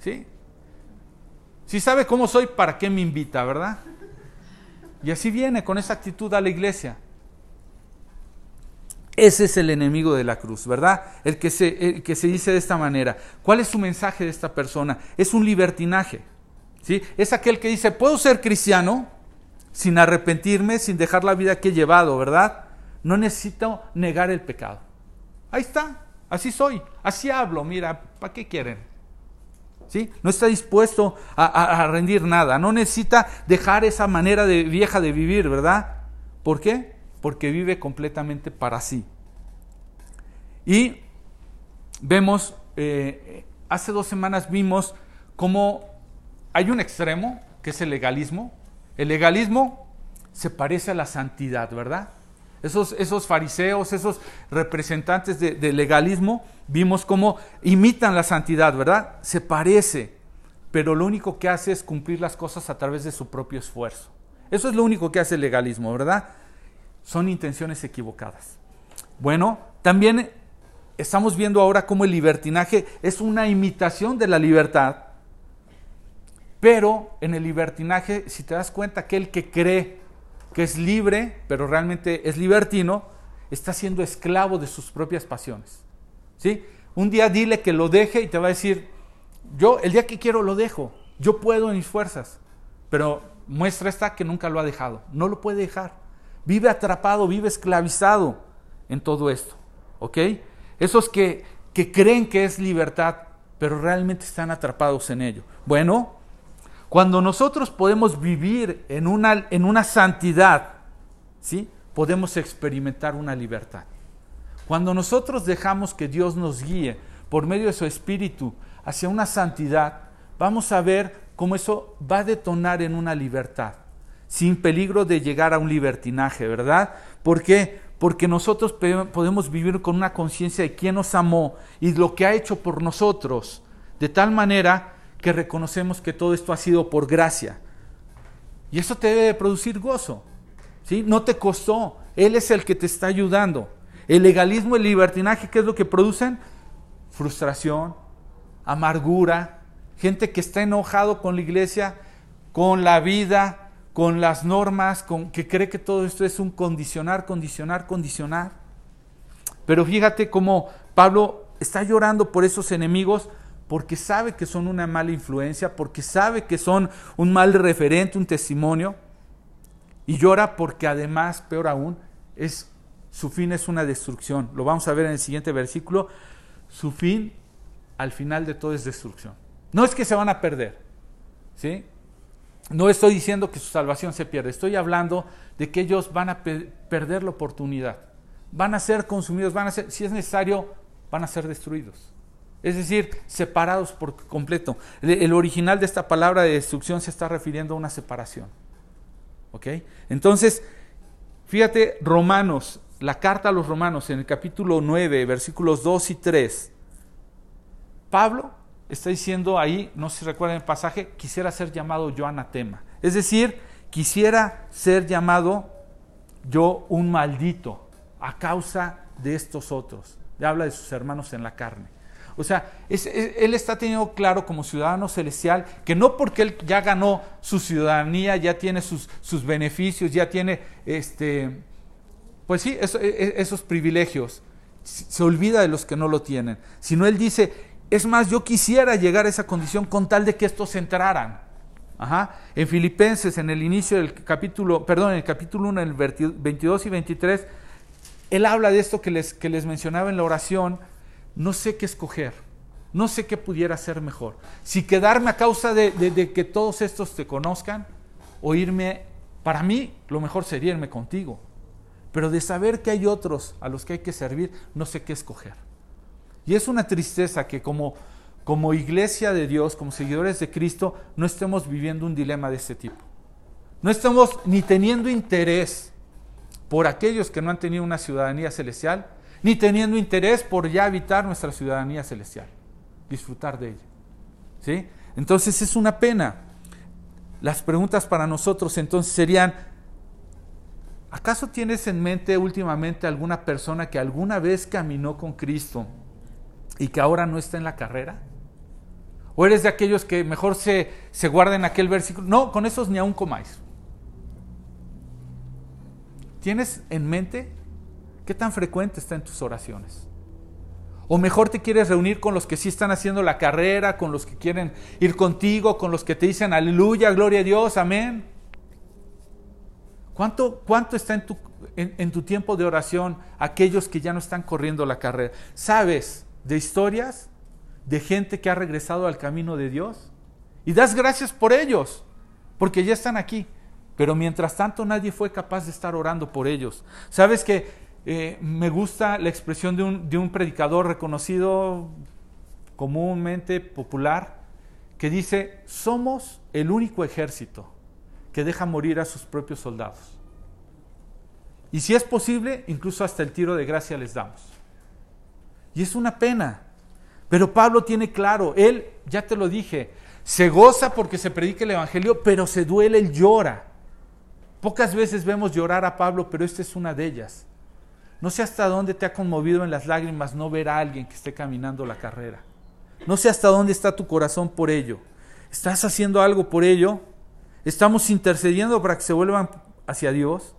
¿Sí? Si sabe cómo soy, ¿para qué me invita, verdad? Y así viene con esa actitud a la iglesia. Ese es el enemigo de la cruz, ¿verdad? El que, se, que se dice de esta manera. ¿Cuál es su mensaje de esta persona? Es un libertinaje. ¿sí? Es aquel que dice, puedo ser cristiano sin arrepentirme, sin dejar la vida que he llevado, ¿verdad? No necesito negar el pecado. Ahí está, así soy, así hablo, mira, ¿para qué quieren? ¿Sí? No está dispuesto a, rendir nada, no necesita dejar esa manera de, vieja de vivir, ¿verdad? ¿Por qué? Porque vive completamente para sí. Y vemos, eh, hace dos semanas vimos cómo hay un extremo, que es el legalismo. El legalismo se parece a la santidad, ¿verdad? Esos, esos fariseos, esos representantes de legalismo, vimos cómo imitan la santidad, ¿verdad? Se parece, pero lo único que hace es cumplir las cosas a través de su propio esfuerzo. Eso es lo único que hace el legalismo, ¿verdad? Son intenciones equivocadas. Bueno, también estamos viendo ahora cómo el libertinaje es una imitación de la libertad, pero en el libertinaje, si te das cuenta, aquel que cree que es libre, pero realmente es libertino, está siendo esclavo de sus propias pasiones. ¿Sí? Un día dile que lo deje y te va a decir, yo el día que quiero lo dejo, yo puedo en mis fuerzas, pero muestra esta que nunca lo ha dejado, no lo puede dejar. Vive atrapado, vive esclavizado en todo esto. ¿Ok? Esos que, que creen que es libertad, pero realmente están atrapados en ello. Bueno, cuando nosotros podemos vivir en una, en una santidad, ¿sí? podemos experimentar una libertad. Cuando nosotros dejamos que Dios nos guíe por medio de su Espíritu hacia una santidad, vamos a ver cómo eso va a detonar en una libertad, sin peligro de llegar a un libertinaje, ¿verdad? ¿Por qué? Porque nosotros podemos vivir con una conciencia de quién nos amó y lo que ha hecho por nosotros, de tal manera que reconocemos que todo esto ha sido por gracia. Y eso te debe producir gozo. ¿sí? No te costó. Él es el que te está ayudando. El legalismo el libertinaje, ¿qué es lo que producen? Frustración, amargura, gente que está enojado con la iglesia, con la vida, con las normas, con, que cree que todo esto es un condicionar, condicionar, condicionar. Pero fíjate cómo Pablo está llorando por esos enemigos porque sabe que son una mala influencia, porque sabe que son un mal referente, un testimonio, y llora porque además, peor aún, es, su fin es una destrucción. Lo vamos a ver en el siguiente versículo. Su fin, al final de todo, es destrucción. No es que se van a perder, ¿sí? No estoy diciendo que su salvación se pierde, estoy hablando de que ellos van a perder la oportunidad, van a ser consumidos, van a ser, si es necesario, van a ser destruidos. Es decir, separados por completo. El original de esta palabra de destrucción se está refiriendo a una separación. ¿Ok? Entonces, fíjate, Romanos, la carta a los Romanos en el capítulo 9, versículos 2 y 3. Pablo está diciendo ahí, no sé si recuerdan el pasaje, quisiera ser llamado yo anatema. Es decir, quisiera ser llamado yo un maldito a causa de estos otros. Le habla de sus hermanos en la carne. O sea, él está teniendo claro como ciudadano celestial que no porque él ya ganó su ciudadanía, ya tiene sus, beneficios, ya tiene, este, pues sí, e, e, esos privilegios, se olvida de los que no lo tienen, sino él dice, es más, yo quisiera llegar a esa condición con tal de que estos entraran. Ajá. En Filipenses, en el inicio del capítulo, perdón, en el capítulo 1, en el 22 y 23, él habla de esto que les, que les mencionaba en la oración, no sé qué escoger, no sé qué pudiera ser mejor. Si quedarme a causa de, que todos estos te conozcan o irme, para mí lo mejor sería irme contigo. Pero de saber que hay otros a los que hay que servir, no sé qué escoger. Y es una tristeza que como, como iglesia de Dios, como seguidores de Cristo, no estemos viviendo un dilema de este tipo. No estamos ni teniendo interés por aquellos que no han tenido una ciudadanía celestial, ni teniendo interés por ya habitar nuestra ciudadanía celestial, disfrutar de ella. ¿Sí? Entonces es una pena. Las preguntas para nosotros entonces serían, ¿acaso tienes en mente últimamente alguna persona que alguna vez caminó con Cristo y que ahora no está en la carrera? ¿O eres de aquellos que mejor se, se guarden aquel versículo? No, con esos ni aún comáis. ¿Tienes en mente ¿Qué tan frecuente está en tus oraciones? O mejor te quieres reunir con los que sí están haciendo la carrera, con los que quieren ir contigo, con los que te dicen aleluya, gloria a Dios, amén. ¿Cuánto, cuánto está en tu, en tu tiempo de oración aquellos que ya no están corriendo la carrera? ¿Sabes de historias de gente que ha regresado al camino de Dios? Y das gracias por ellos, porque ya están aquí. Pero mientras tanto nadie fue capaz de estar orando por ellos. ¿Sabes que eh, me gusta la expresión de un, de un predicador reconocido comúnmente popular que dice, somos el único ejército que deja morir a sus propios soldados. Y si es posible, incluso hasta el tiro de gracia les damos. Y es una pena. Pero Pablo tiene claro, él, ya te lo dije, se goza porque se predica el Evangelio, pero se duele, él llora. Pocas veces vemos llorar a Pablo, pero esta es una de ellas. No sé hasta dónde te ha conmovido en las lágrimas no ver a alguien que esté caminando la carrera. No sé hasta dónde está tu corazón por ello. ¿Estás haciendo algo por ello? ¿Estamos intercediendo para que se vuelvan hacia Dios?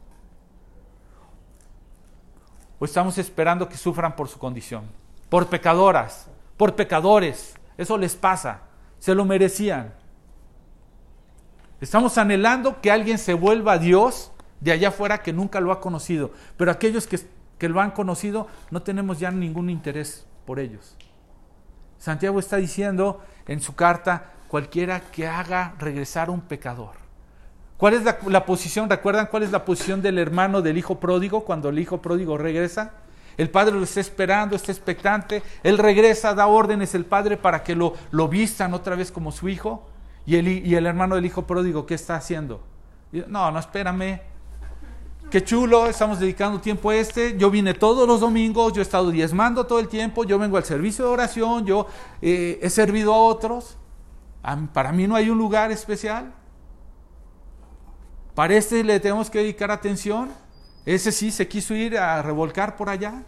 ¿O estamos esperando que sufran por su condición? Por pecadoras, por pecadores. Eso les pasa. Se lo merecían. Estamos anhelando que alguien se vuelva a Dios de allá afuera que nunca lo ha conocido. Pero aquellos que, que lo han conocido no tenemos ya ningún interés por ellos. Santiago está diciendo en su carta, cualquiera que haga regresar un pecador. ¿Cuál es la, posición? ¿Recuerdan cuál es la posición del hermano del hijo pródigo cuando el hijo pródigo regresa? El padre lo está esperando, está expectante. Él regresa, da órdenes el padre para que lo, lo vistan otra vez como su hijo. Y el, y el hermano del hijo pródigo, ¿qué está haciendo? No, no, espérame. Qué chulo, estamos dedicando tiempo a este. Yo vine todos los domingos, yo he estado diezmando todo el tiempo, yo vengo al servicio de oración, yo eh, he servido a otros. Para mí no hay un lugar especial. Para este le tenemos que dedicar atención. Ese sí se quiso ir a revolcar por allá.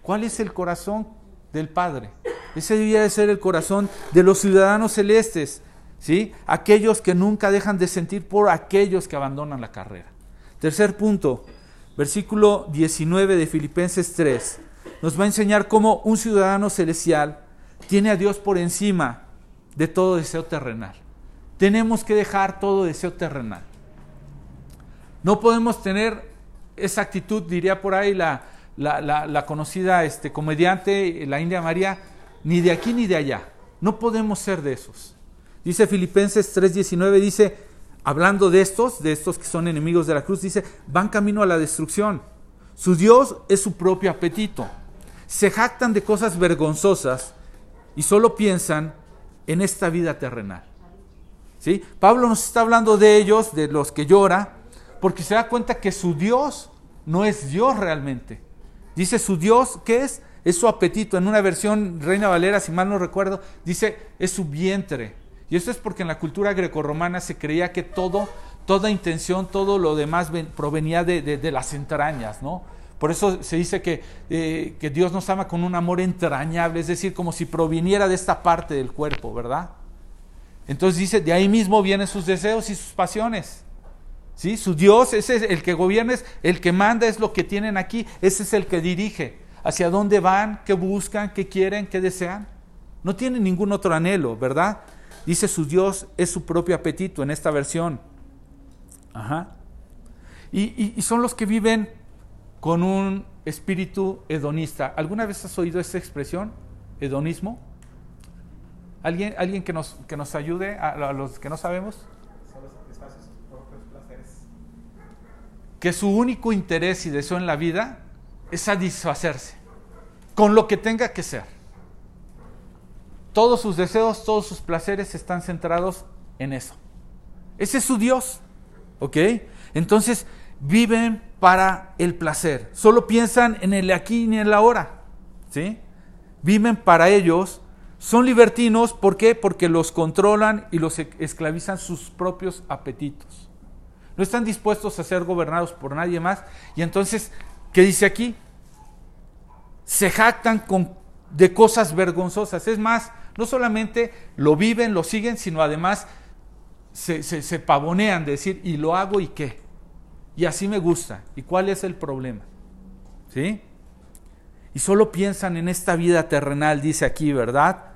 ¿Cuál es el corazón del Padre? Ese debía de ser el corazón de los ciudadanos celestes, ¿sí? Aquellos que nunca dejan de sentir por aquellos que abandonan la carrera. Tercer punto, versículo 19 de Filipenses 3, nos va a enseñar cómo un ciudadano celestial tiene a Dios por encima de todo deseo terrenal. Tenemos que dejar todo deseo terrenal. No podemos tener esa actitud, diría por ahí la, conocida este, comediante, la India María, ni de aquí ni de allá. No podemos ser de esos. Dice Filipenses 3:19, dice, hablando de estos, de estos que son enemigos de la cruz, dice, van camino a la destrucción. Su Dios es su propio apetito. Se jactan de cosas vergonzosas y solo piensan en esta vida terrenal. ¿Sí? Pablo nos está hablando de ellos, de los que llora, porque se da cuenta que su Dios no es Dios realmente. Dice su Dios, ¿qué es? Es su apetito. En una versión Reina Valera, si mal no recuerdo, dice, es su vientre. Y esto es porque en la cultura grecorromana se creía que todo, toda intención, todo lo demás provenía de, las entrañas, ¿no? Por eso se dice que, eh, que Dios nos ama con un amor entrañable, es decir, como si proviniera de esta parte del cuerpo, ¿verdad? Entonces dice, de ahí mismo vienen sus deseos y sus pasiones. ¿Sí? Su Dios, ese es el que gobierna, es el que manda, es lo que tienen aquí, ese es el que dirige. ¿Hacia dónde van? ¿Qué buscan? ¿Qué quieren? ¿Qué desean? No tienen ningún otro anhelo, ¿verdad? Dice su Dios es su propio apetito en esta versión. Ajá. Y, son los que viven con un espíritu hedonista. ¿Alguna vez has oído esta expresión? Hedonismo. ¿Alguien, alguien que, nos, que nos ayude a, los que no sabemos? Que su único interés y deseo en la vida es satisfacerse con lo que tenga que ser. Todos sus deseos, todos sus placeres están centrados en eso. Ese es su Dios. ¿Ok? Entonces viven para el placer. Solo piensan en el aquí ni en el ahora. ¿Sí? Viven para ellos. Son libertinos. ¿Por qué? Porque los controlan y los esclavizan sus propios apetitos. No están dispuestos a ser gobernados por nadie más. Y entonces, ¿qué dice aquí? Se jactan con, de cosas vergonzosas. Es más, no solamente lo viven, lo siguen, sino además se, pavonean de decir, ¿y lo hago y qué? Y así me gusta. ¿Y cuál es el problema? ¿Sí? Y solo piensan en esta vida terrenal, dice aquí, ¿verdad?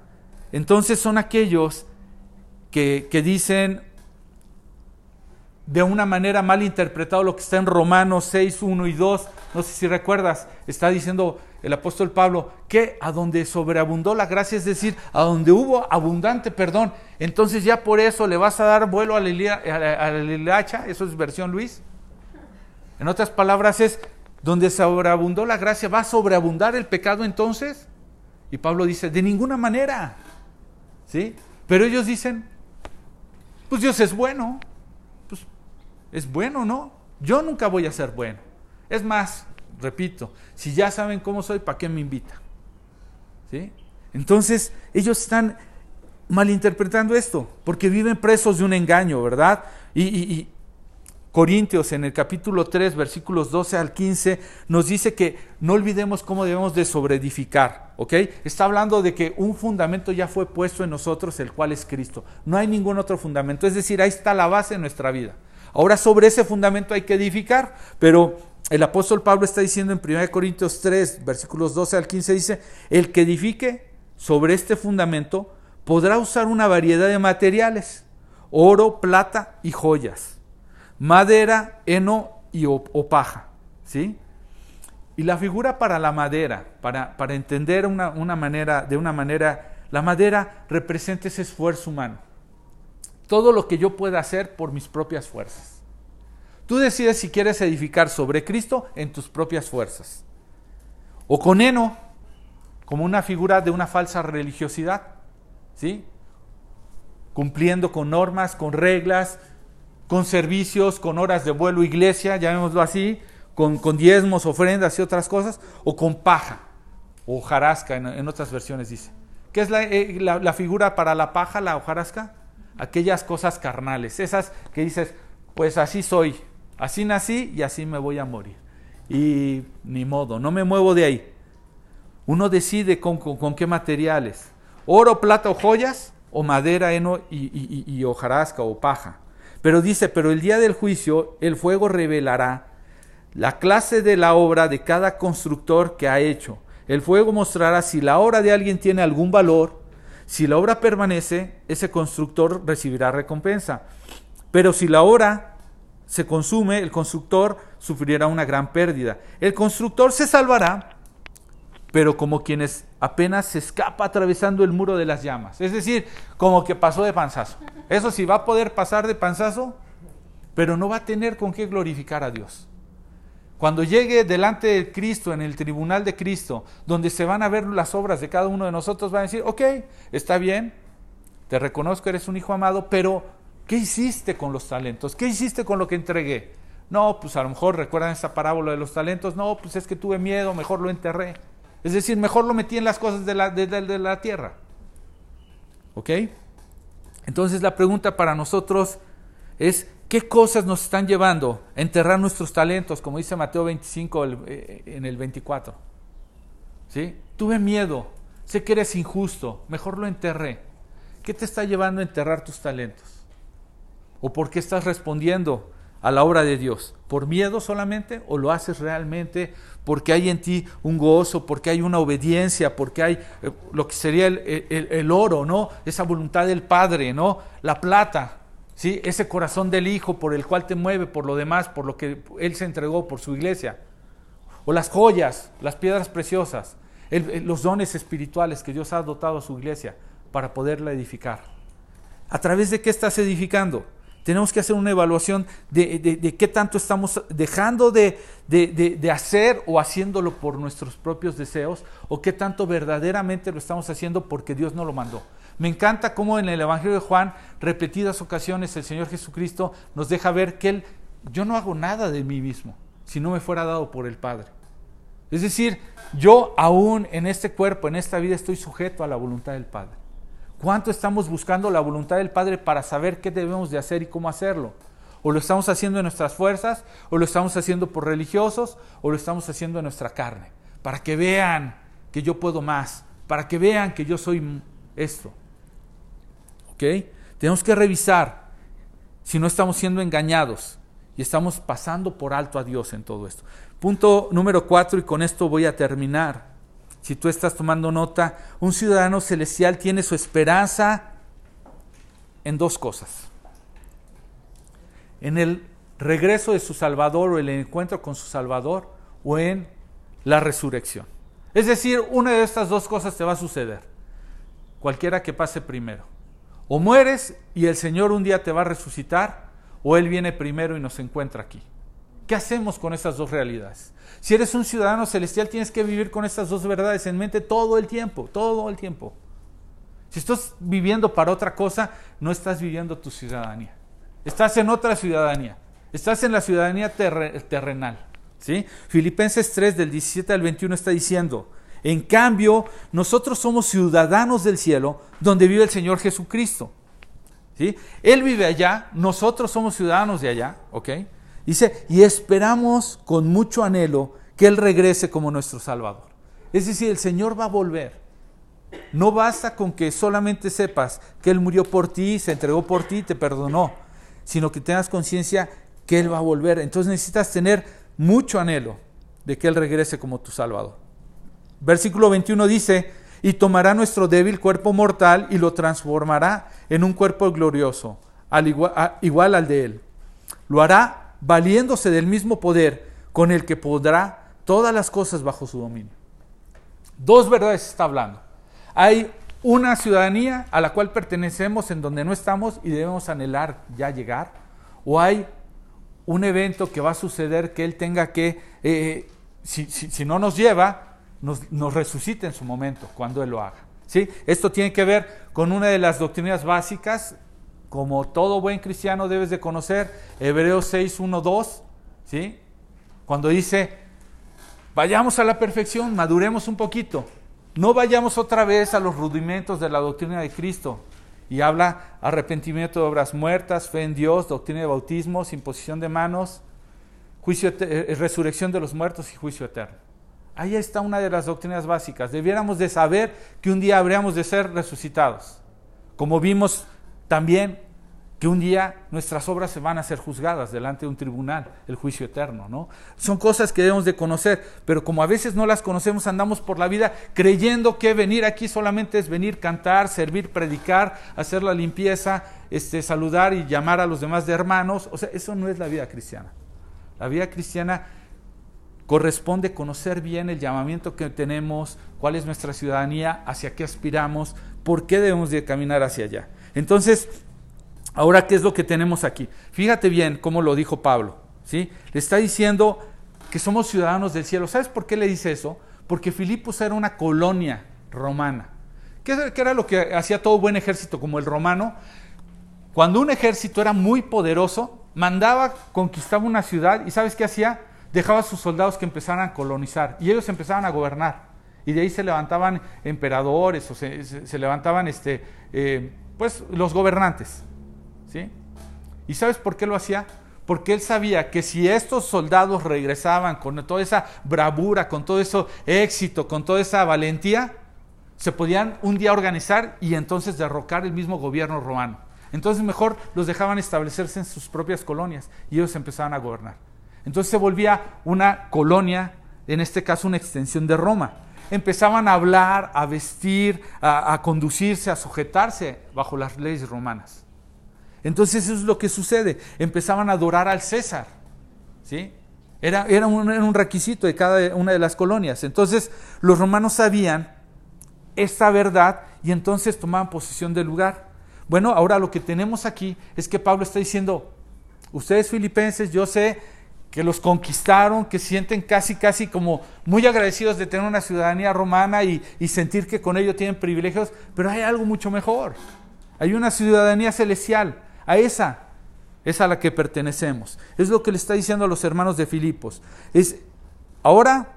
Entonces son aquellos que, que dicen, de una manera mal interpretado lo que está en Romanos 6, 1 y 2. No sé si recuerdas, está diciendo el apóstol Pablo que a donde sobreabundó la gracia, es decir, a donde hubo abundante perdón, entonces ya por eso le vas a dar vuelo a la hilacha, eso es versión Luis. En otras palabras es, donde sobreabundó la gracia, ¿va a sobreabundar el pecado entonces? Y Pablo dice, de ninguna manera. ¿Sí? Pero ellos dicen, pues Dios es bueno es bueno, ¿no? Yo nunca voy a ser bueno. Es más, repito, si ya saben cómo soy, ¿para qué me invitan? ¿Sí? Entonces, ellos están malinterpretando esto, porque viven presos de un engaño, ¿verdad? Y, Corintios en el capítulo 3, versículos 12 al 15, nos dice que no olvidemos cómo debemos de sobreedificar, ¿ok? Está hablando de que un fundamento ya fue puesto en nosotros, el cual es Cristo. No hay ningún otro fundamento, es decir, ahí está la base de nuestra vida. Ahora sobre ese fundamento hay que edificar, pero el apóstol Pablo está diciendo en 1 Corintios 3, versículos 12 al 15, dice, el que edifique sobre este fundamento podrá usar una variedad de materiales, oro, plata y joyas, madera, heno y o, paja. ¿sí? Y la figura para la madera, para, para entender una, una manera, de una manera, la madera representa ese esfuerzo humano todo lo que yo pueda hacer por mis propias fuerzas. Tú decides si quieres edificar sobre Cristo en tus propias fuerzas. O con heno, como una figura de una falsa religiosidad, ¿sí? Cumpliendo con normas, con reglas, con servicios, con horas de vuelo iglesia, llamémoslo así, con, con diezmos, ofrendas y otras cosas, o con paja, o hojarasca, en, otras versiones dice. ¿Qué es la, eh, la figura para la paja, la hojarasca? aquellas cosas carnales, esas que dices, pues así soy, así nací y así me voy a morir. Y ni modo, no me muevo de ahí. Uno decide con, qué materiales, oro, plata o joyas, o madera, heno y hojarasca o paja. Pero dice, pero el día del juicio el fuego revelará la clase de la obra de cada constructor que ha hecho. El fuego mostrará si la obra de alguien tiene algún valor si la obra permanece, ese constructor recibirá recompensa. Pero si la obra se consume, el constructor sufrirá una gran pérdida. El constructor se salvará, pero como quienes apenas se escapa atravesando el muro de las llamas. Es decir, como que pasó de panzazo. Eso sí, va a poder pasar de panzazo, pero no va a tener con qué glorificar a Dios. Cuando llegue delante de Cristo, en el tribunal de Cristo, donde se van a ver las obras de cada uno de nosotros, van a decir, ok, está bien, te reconozco, eres un hijo amado, pero ¿qué hiciste con los talentos? ¿Qué hiciste con lo que entregué? No, pues a lo mejor recuerdan esa parábola de los talentos, no, pues es que tuve miedo, mejor lo enterré. Es decir, mejor lo metí en las cosas de la, de la tierra. ¿Ok? Entonces la pregunta para nosotros es, ¿Qué cosas nos están llevando a enterrar nuestros talentos, como dice Mateo 25 eh, en el 24? ¿Sí? Tuve miedo, sé que eres injusto, mejor lo enterré. ¿Qué te está llevando a enterrar tus talentos? ¿O por qué estás respondiendo a la obra de Dios? ¿Por miedo solamente o lo haces realmente porque hay en ti un gozo, porque hay una obediencia, porque hay eh, lo que sería el, oro, ¿no? Esa voluntad del Padre, ¿no? La plata, ¿sí? ese corazón del Hijo por el cual te mueve, por lo demás, por lo que Él se entregó por su iglesia. O las joyas, las piedras preciosas, los dones espirituales que Dios ha dotado a su iglesia para poderla edificar. ¿A través de qué estás edificando? Tenemos que hacer una evaluación de, qué tanto estamos dejando de, de, hacer o haciéndolo por nuestros propios deseos o qué tanto verdaderamente lo estamos haciendo porque Dios no lo mandó. Me encanta cómo en el Evangelio de Juan, repetidas ocasiones, el Señor Jesucristo nos deja ver que Él, yo no hago nada de mí mismo, si no me fuera dado por el Padre. Es decir, yo aún en este cuerpo, en esta vida, estoy sujeto a la voluntad del Padre. ¿Cuánto estamos buscando la voluntad del Padre para saber qué debemos de hacer y cómo hacerlo? O lo estamos haciendo en nuestras fuerzas, o lo estamos haciendo por religiosos, o lo estamos haciendo en nuestra carne, para que vean que yo puedo más, para que vean que yo soy esto. Tenemos que revisar si no estamos siendo engañados y estamos pasando por alto a Dios en todo esto. Punto número cuatro, y con esto voy a terminar. Si tú estás tomando nota, un ciudadano celestial tiene su esperanza en dos cosas. en el regreso de su Salvador o el encuentro con su Salvador o en la resurrección. Es decir, una de estas dos cosas te va a suceder, cualquiera que pase primero. O mueres y el Señor un día te va a resucitar, o Él viene primero y nos encuentra aquí. ¿Qué hacemos con estas dos realidades? Si eres un ciudadano celestial, tienes que vivir con estas dos verdades en mente todo el tiempo, todo el tiempo. Si estás viviendo para otra cosa, no estás viviendo tu ciudadanía. Estás en otra ciudadanía. Estás en la ciudadanía terrenal. ¿sí? Filipenses 3 del 17 al 21 está diciendo, en cambio, nosotros somos ciudadanos del cielo donde vive el Señor Jesucristo. ¿sí? Él vive allá, nosotros somos ciudadanos de allá, ¿ok? Dice, y esperamos con mucho anhelo que Él regrese como nuestro Salvador. Es decir, el Señor va a volver. No basta con que solamente sepas que Él murió por ti, se entregó por ti, te perdonó, sino que tengas conciencia que Él va a volver. Entonces necesitas tener mucho anhelo de que Él regrese como tu Salvador. Versículo 21 dice, y tomará nuestro débil cuerpo mortal y lo transformará en un cuerpo glorioso, al igual, igual al de Él. Lo hará valiéndose del mismo poder con el que podrá todas las cosas bajo su dominio. Dos verdades está hablando. Hay una ciudadanía a la cual pertenecemos en donde no estamos y debemos anhelar ya llegar, o hay un evento que va a suceder que Él tenga que, eh, si, no nos lleva, nos, nos, resucite en su momento, cuando Él lo haga. ¿sí? Esto tiene que ver con una de las doctrinas básicas como todo buen cristiano debes de conocer, Hebreos 6, 1, 2, ¿sí? Cuando dice, vayamos a la perfección, maduremos un poquito, no vayamos otra vez a los rudimentos de la doctrina de Cristo. Y habla arrepentimiento de obras muertas, fe en Dios, doctrina de bautismos, imposición de manos, juicio, eh, resurrección de los muertos y juicio eterno. Ahí está una de las doctrinas básicas. Debiéramos de saber que un día habríamos de ser resucitados. Como vimos también que un día nuestras obras se van a ser juzgadas delante de un tribunal, el juicio eterno, ¿no? Son cosas que debemos de conocer, pero como a veces no las conocemos, andamos por la vida creyendo que venir aquí solamente es venir, cantar, servir, predicar, hacer la limpieza, este, saludar y llamar a los demás de hermanos. O sea, eso no es la vida cristiana. La vida cristiana corresponde conocer bien el llamamiento que tenemos, cuál es nuestra ciudadanía, hacia qué aspiramos, por qué debemos de caminar hacia allá. Entonces, ahora, ¿qué es lo que tenemos aquí? Fíjate bien cómo lo dijo Pablo. ¿sí? Le está diciendo que somos ciudadanos del cielo. ¿Sabes por qué le dice eso? Porque Filipos era una colonia romana. ¿Qué, era lo que hacía todo buen ejército como el romano? Cuando un ejército era muy poderoso, mandaba, conquistaba una ciudad y ¿sabes qué hacía? Dejaba a sus soldados que empezaran a colonizar y ellos empezaban a gobernar. Y de ahí se levantaban emperadores o se, levantaban este, eh, pues los gobernantes. ¿sí? ¿Y sabes por qué lo hacía? Porque él sabía que si estos soldados regresaban con toda esa bravura, con todo ese éxito, con toda esa valentía, se podían un día organizar y entonces derrocar el mismo gobierno romano. Entonces mejor los dejaban establecerse en sus propias colonias y ellos empezaban a gobernar. Entonces se volvía una colonia, en este caso una extensión de Roma empezaban a hablar, a vestir, a, conducirse, a sujetarse bajo las leyes romanas. Entonces eso es lo que sucede. Empezaban a adorar al César. ¿sí? Era, era, un, era, un, requisito de cada una de las colonias. Entonces los romanos sabían esta verdad y entonces tomaban posesión del lugar. Bueno, ahora lo que tenemos aquí es que Pablo está diciendo, ustedes filipenses, yo sé que los conquistaron, que sienten casi, casi como muy agradecidos de tener una ciudadanía romana y, sentir que con ello tienen privilegios, pero hay algo mucho mejor. Hay una ciudadanía celestial, a esa es a la que pertenecemos. Es lo que le está diciendo a los hermanos de Filipos. Es, ahora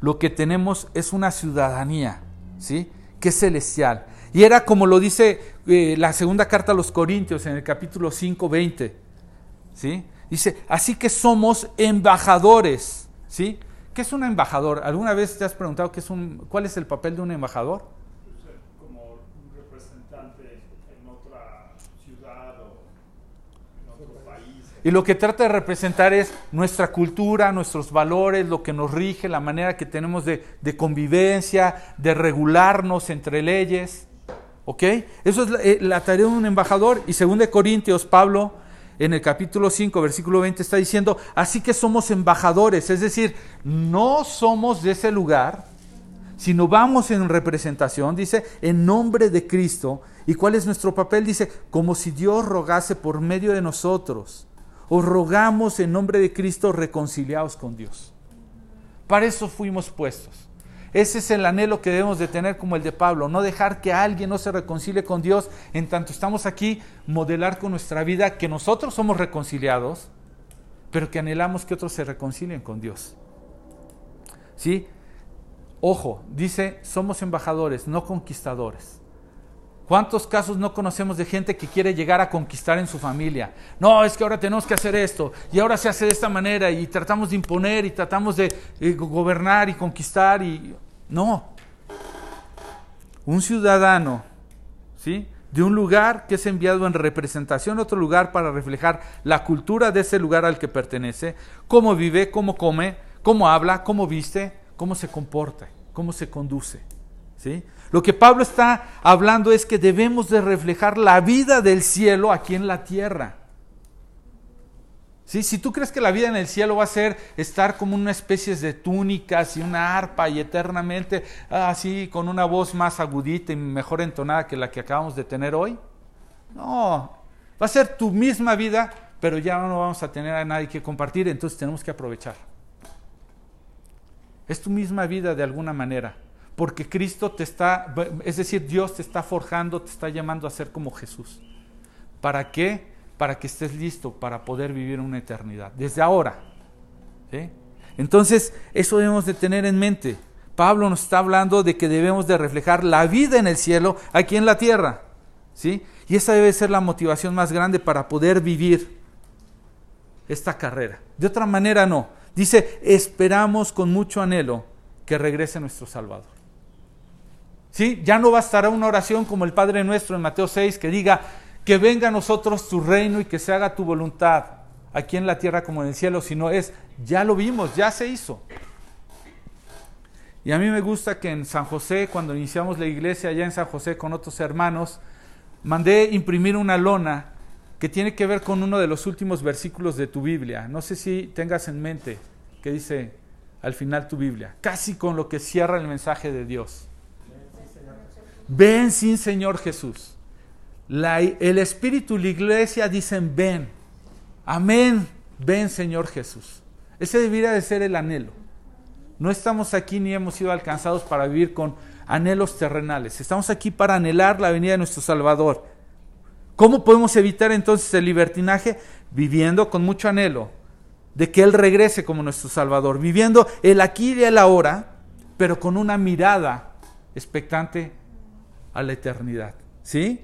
lo que tenemos es una ciudadanía, ¿sí? Que es celestial. Y era como lo dice eh, la segunda carta a los Corintios en el capítulo 5, 20, ¿sí? Dice, así que somos embajadores, ¿sí? ¿Qué es un embajador? ¿Alguna vez te has preguntado qué es un, cuál es el papel de un embajador? Como un representante en otra ciudad o en otro país. Y lo que trata de representar es nuestra cultura, nuestros valores, lo que nos rige, la manera que tenemos de, de convivencia, de regularnos entre leyes. ¿Ok? Eso es la, eh, la, tarea de un embajador. Y según de Corintios, Pablo en el capítulo 5, versículo 20, está diciendo, así que somos embajadores, es decir, no somos de ese lugar, sino vamos en representación, dice, en nombre de Cristo. ¿Y cuál es nuestro papel? Dice, como si Dios rogase por medio de nosotros. Os rogamos en nombre de Cristo reconciliados con Dios. Para eso fuimos puestos. Ese es el anhelo que debemos de tener como el de Pablo, no dejar que alguien no se reconcilie con Dios en tanto estamos aquí, modelar con nuestra vida que nosotros somos reconciliados, pero que anhelamos que otros se reconcilien con Dios. ¿Sí? Ojo, dice, somos embajadores, no conquistadores. ¿Cuántos casos no conocemos de gente que quiere llegar a conquistar en su familia? No, es que ahora tenemos que hacer esto y ahora se hace de esta manera y tratamos de imponer y tratamos de eh, gobernar y conquistar y no. Un ciudadano, ¿sí? De un lugar que es enviado en representación a otro lugar para reflejar la cultura de ese lugar al que pertenece, cómo vive, cómo come, cómo habla, cómo viste, cómo se comporta, cómo se conduce, ¿sí? Lo que Pablo está hablando es que debemos de reflejar la vida del cielo aquí en la tierra. ¿Sí? Si tú crees que la vida en el cielo va a ser estar como una especie de túnicas y una arpa y eternamente así con una voz más agudita y mejor entonada que la que acabamos de tener hoy, no, va a ser tu misma vida, pero ya no vamos a tener a nadie que compartir, entonces tenemos que aprovechar. Es tu misma vida de alguna manera porque Cristo te está, es decir, Dios te está forjando, te está llamando a ser como Jesús. ¿Para qué? Para que estés listo para poder vivir una eternidad, desde ahora. Entonces, eso debemos de tener en mente. Pablo nos está hablando de que debemos de reflejar la vida en el cielo aquí en la tierra. ¿sí? Y esa debe ser la motivación más grande para poder vivir esta carrera. De otra manera no. Dice, esperamos con mucho anhelo que regrese nuestro Salvador. ¿Sí? Ya no bastará una oración como el Padre nuestro en Mateo 6 que diga, que venga a nosotros tu reino y que se haga tu voluntad, aquí en la tierra como en el cielo, sino es, ya lo vimos, ya se hizo. Y a mí me gusta que en San José, cuando iniciamos la iglesia allá en San José con otros hermanos, mandé imprimir una lona que tiene que ver con uno de los últimos versículos de tu Biblia. No sé si tengas en mente que dice al final tu Biblia, casi con lo que cierra el mensaje de Dios. Ven sin Señor Jesús. el Espíritu y la iglesia dicen ven. Amén. Ven Señor Jesús. Ese debería de ser el anhelo. No estamos aquí ni hemos sido alcanzados para vivir con anhelos terrenales. Estamos aquí para anhelar la venida de nuestro Salvador. ¿Cómo podemos evitar entonces el libertinaje? Viviendo con mucho anhelo de que Él regrese como nuestro Salvador, viviendo el aquí y el ahora, pero con una mirada expectante a la eternidad. ¿Sí?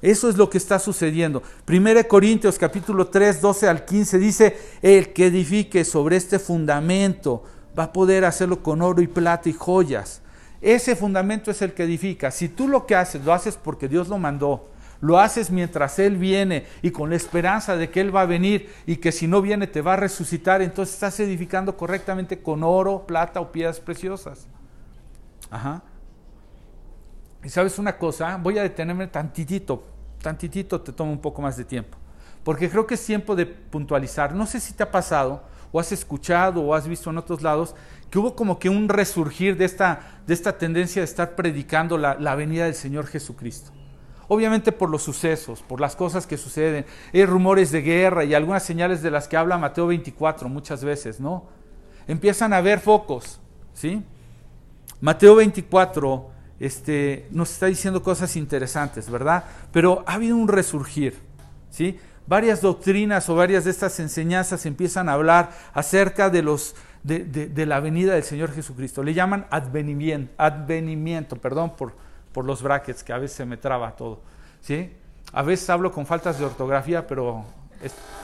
Eso es lo que está sucediendo. 1 Corintios capítulo 3, 12 al 15 dice, el que edifique sobre este fundamento va a poder hacerlo con oro y plata y joyas. Ese fundamento es el que edifica. Si tú lo que haces lo haces porque Dios lo mandó, lo haces mientras Él viene y con la esperanza de que Él va a venir y que si no viene te va a resucitar, entonces estás edificando correctamente con oro, plata o piedras preciosas. Ajá. Y sabes una cosa, voy a detenerme tantitito, tantitito te toma un poco más de tiempo, porque creo que es tiempo de puntualizar. No sé si te ha pasado o has escuchado o has visto en otros lados que hubo como que un resurgir de esta, de esta tendencia de estar predicando la, la venida del Señor Jesucristo. Obviamente por los sucesos, por las cosas que suceden. Hay rumores de guerra y algunas señales de las que habla Mateo 24 muchas veces, ¿no? Empiezan a haber focos, ¿sí? Mateo 24 este, nos está diciendo cosas interesantes, ¿verdad? Pero ha habido un resurgir, ¿sí? Varias doctrinas o varias de estas enseñanzas empiezan a hablar acerca de, los, de, la venida del Señor Jesucristo. Le llaman advenimiento, advenimiento perdón por, por los brackets, que a veces se me traba todo, ¿sí? A veces hablo con faltas de ortografía, pero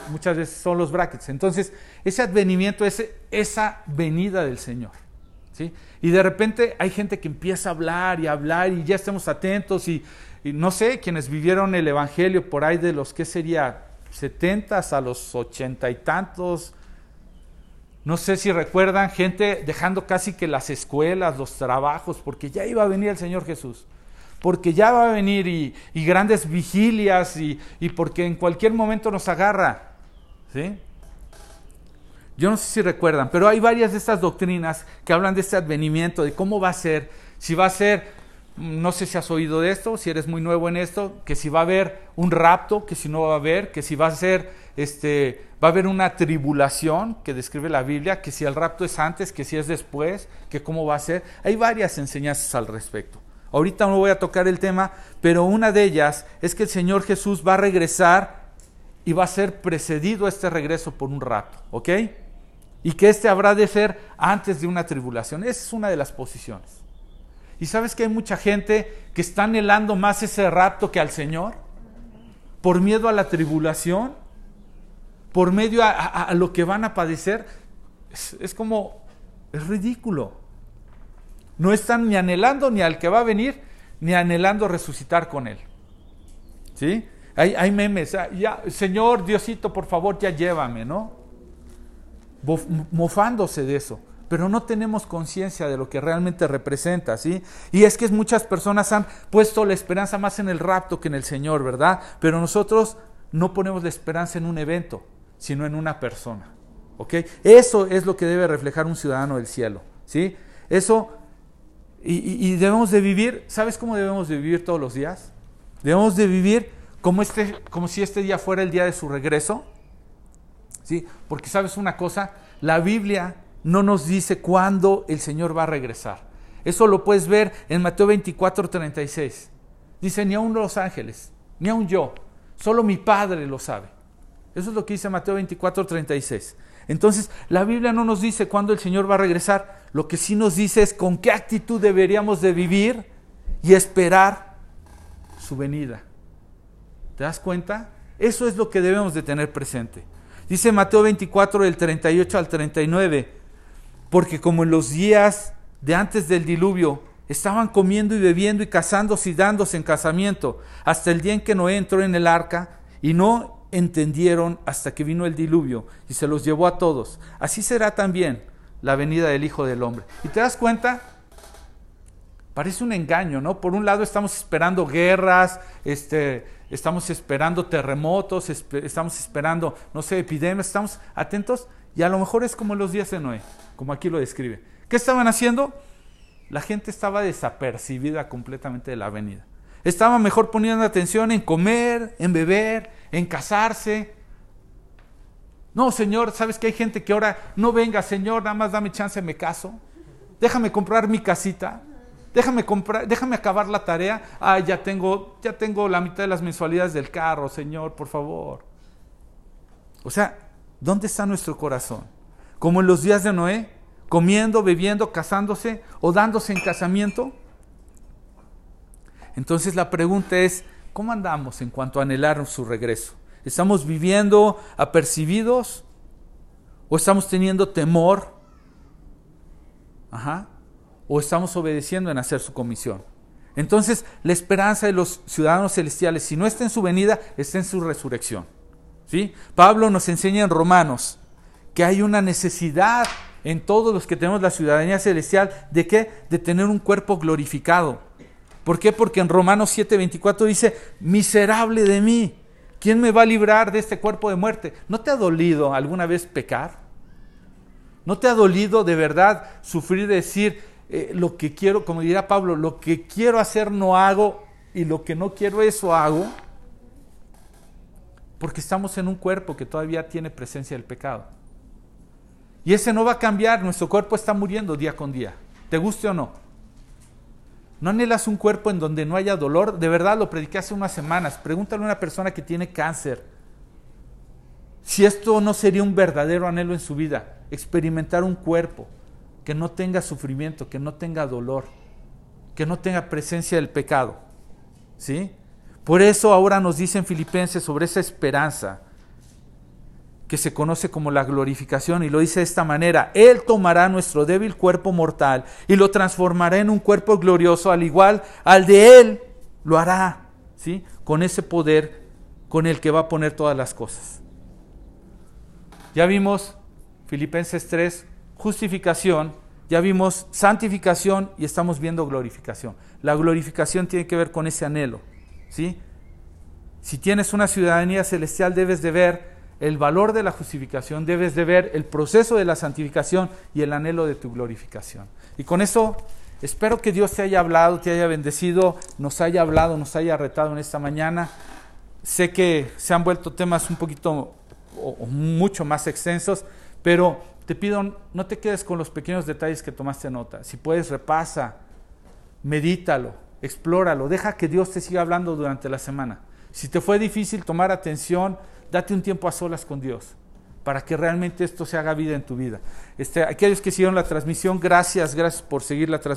muchas veces son los brackets. Entonces, ese advenimiento es esa venida del Señor. Y de repente hay gente que empieza a hablar y a hablar y ya estemos atentos y, no sé, quienes vivieron el Evangelio por ahí de los que sería 70 a los ochenta y tantos, no sé si recuerdan gente dejando casi que las escuelas, los trabajos, porque ya iba a venir el Señor Jesús. porque ya va a venir y, grandes vigilias y, y, porque en cualquier momento nos agarra. ¿sí? Yo no sé si recuerdan, pero hay varias de estas doctrinas que hablan de este advenimiento, de cómo va a ser, si va a ser, no sé si has oído de esto, si eres muy nuevo en esto, que si va a haber un rapto, que si no va a haber, que si va a ser, este, va a haber una tribulación que describe la Biblia, que si el rapto es antes, que si es después, que cómo va a ser. Hay varias enseñanzas al respecto. Ahorita no voy a tocar el tema, pero una de ellas es que el Señor Jesús va a regresar y va a ser precedido este regreso por un rapto, ¿ok? Y que éste habrá de ser antes de una tribulación. Esa es una de las posiciones. Y sabes que hay mucha gente que está anhelando más ese rapto que al Señor, por miedo a la tribulación, por medio a, lo que van a padecer. Es, es, como, es ridículo. No están ni anhelando ni al que va a venir, ni anhelando resucitar con él. ¿Sí? Hay, hay memes, ah, ya, Señor Diosito, por favor, ya llévame, ¿no? Mofándose de eso, pero no tenemos conciencia de lo que realmente representa, ¿sí? Y es que muchas personas han puesto la esperanza más en el rapto que en el Señor, ¿verdad? Pero nosotros no ponemos la esperanza en un evento, sino en una persona, ¿ok? Eso es lo que debe reflejar un ciudadano del cielo, ¿sí? Eso, y, debemos de vivir, ¿sabes cómo debemos de vivir todos los días? Debemos de vivir como, este, como si este día fuera el día de su regreso, ¿sí? Porque sabes una cosa, la Biblia no nos dice cuándo el Señor va a regresar. Eso lo puedes ver en Mateo 24, 36. Dice, ni aun los ángeles, ni aun yo, solo mi Padre lo sabe. Eso es lo que dice Mateo 24, 36. Entonces, la Biblia no nos dice cuándo el Señor va a regresar, lo que sí nos dice es con qué actitud deberíamos de vivir y esperar su venida. ¿Te das cuenta? Eso es lo que debemos de tener presente. Dice Mateo 24 del 38 al 39, porque como en los días de antes del diluvio estaban comiendo y bebiendo y casándose y dándose en casamiento, hasta el día en que Noé entró en el arca y no entendieron hasta que vino el diluvio y se los llevó a todos. Así será también la venida del Hijo del Hombre. ¿Y te das cuenta? Parece un engaño, ¿no? Por un lado estamos esperando guerras, este, estamos esperando terremotos, estamos esperando, no sé, epidemias, estamos atentos y a lo mejor es como los días de Noé, como aquí lo describe. ¿Qué estaban haciendo? La gente estaba desapercibida completamente de la venida. Estaba mejor poniendo atención en comer, en beber, en casarse. No, Señor, ¿sabes que hay gente que ahora no venga, Señor, nada más dame chance, me caso? Déjame comprar mi casita déjame comprar, déjame acabar la tarea. Ah, ya tengo, ya tengo la mitad de las mensualidades del carro, Señor, por favor. O sea, ¿dónde está nuestro corazón? Como en los días de Noé, comiendo, bebiendo, casándose o dándose en casamiento. Entonces la pregunta es, ¿cómo andamos en cuanto a anhelar su regreso? ¿Estamos viviendo apercibidos o estamos teniendo temor? Ajá o estamos obedeciendo en hacer su comisión. Entonces, la esperanza de los ciudadanos celestiales, si no está en su venida, está en su resurrección. ¿Sí? Pablo nos enseña en Romanos que hay una necesidad en todos los que tenemos la ciudadanía celestial de qué? De tener un cuerpo glorificado. ¿Por qué? Porque en Romanos 7:24 dice, miserable de mí, ¿quién me va a librar de este cuerpo de muerte? ¿No te ha dolido alguna vez pecar? ¿No te ha dolido de verdad sufrir decir, eh, lo que quiero, como dirá Pablo, lo que quiero hacer no hago y lo que no quiero eso hago, porque estamos en un cuerpo que todavía tiene presencia del pecado. Y ese no va a cambiar, nuestro cuerpo está muriendo día con día, te guste o no. ¿No anhelas un cuerpo en donde no haya dolor? De verdad lo prediqué hace unas semanas. Pregúntale a una persona que tiene cáncer si esto no sería un verdadero anhelo en su vida, experimentar un cuerpo que no tenga sufrimiento, que no tenga dolor, que no tenga presencia del pecado. ¿Sí? Por eso ahora nos dicen Filipenses sobre esa esperanza que se conoce como la glorificación y lo dice de esta manera, Él tomará nuestro débil cuerpo mortal y lo transformará en un cuerpo glorioso al igual al de Él, lo hará, ¿sí? Con ese poder con el que va a poner todas las cosas. Ya vimos Filipenses 3, justificación, ya vimos santificación y estamos viendo glorificación. La glorificación tiene que ver con ese anhelo, ¿sí? Si tienes una ciudadanía celestial debes de ver el valor de la justificación, debes de ver el proceso de la santificación y el anhelo de tu glorificación. Y con eso espero que Dios te haya hablado, te haya bendecido, nos haya hablado, nos haya retado en esta mañana. Sé que se han vuelto temas un poquito o, mucho más extensos, pero te pido no te quedes con los pequeños detalles que tomaste nota. Si puedes, repasa, medítalo, explóralo, deja que Dios te siga hablando durante la semana. Si te fue difícil tomar atención, date un tiempo a solas con Dios para que realmente esto se haga vida en tu vida. Este, aquellos que siguieron la transmisión, gracias, gracias por seguir la transmisión.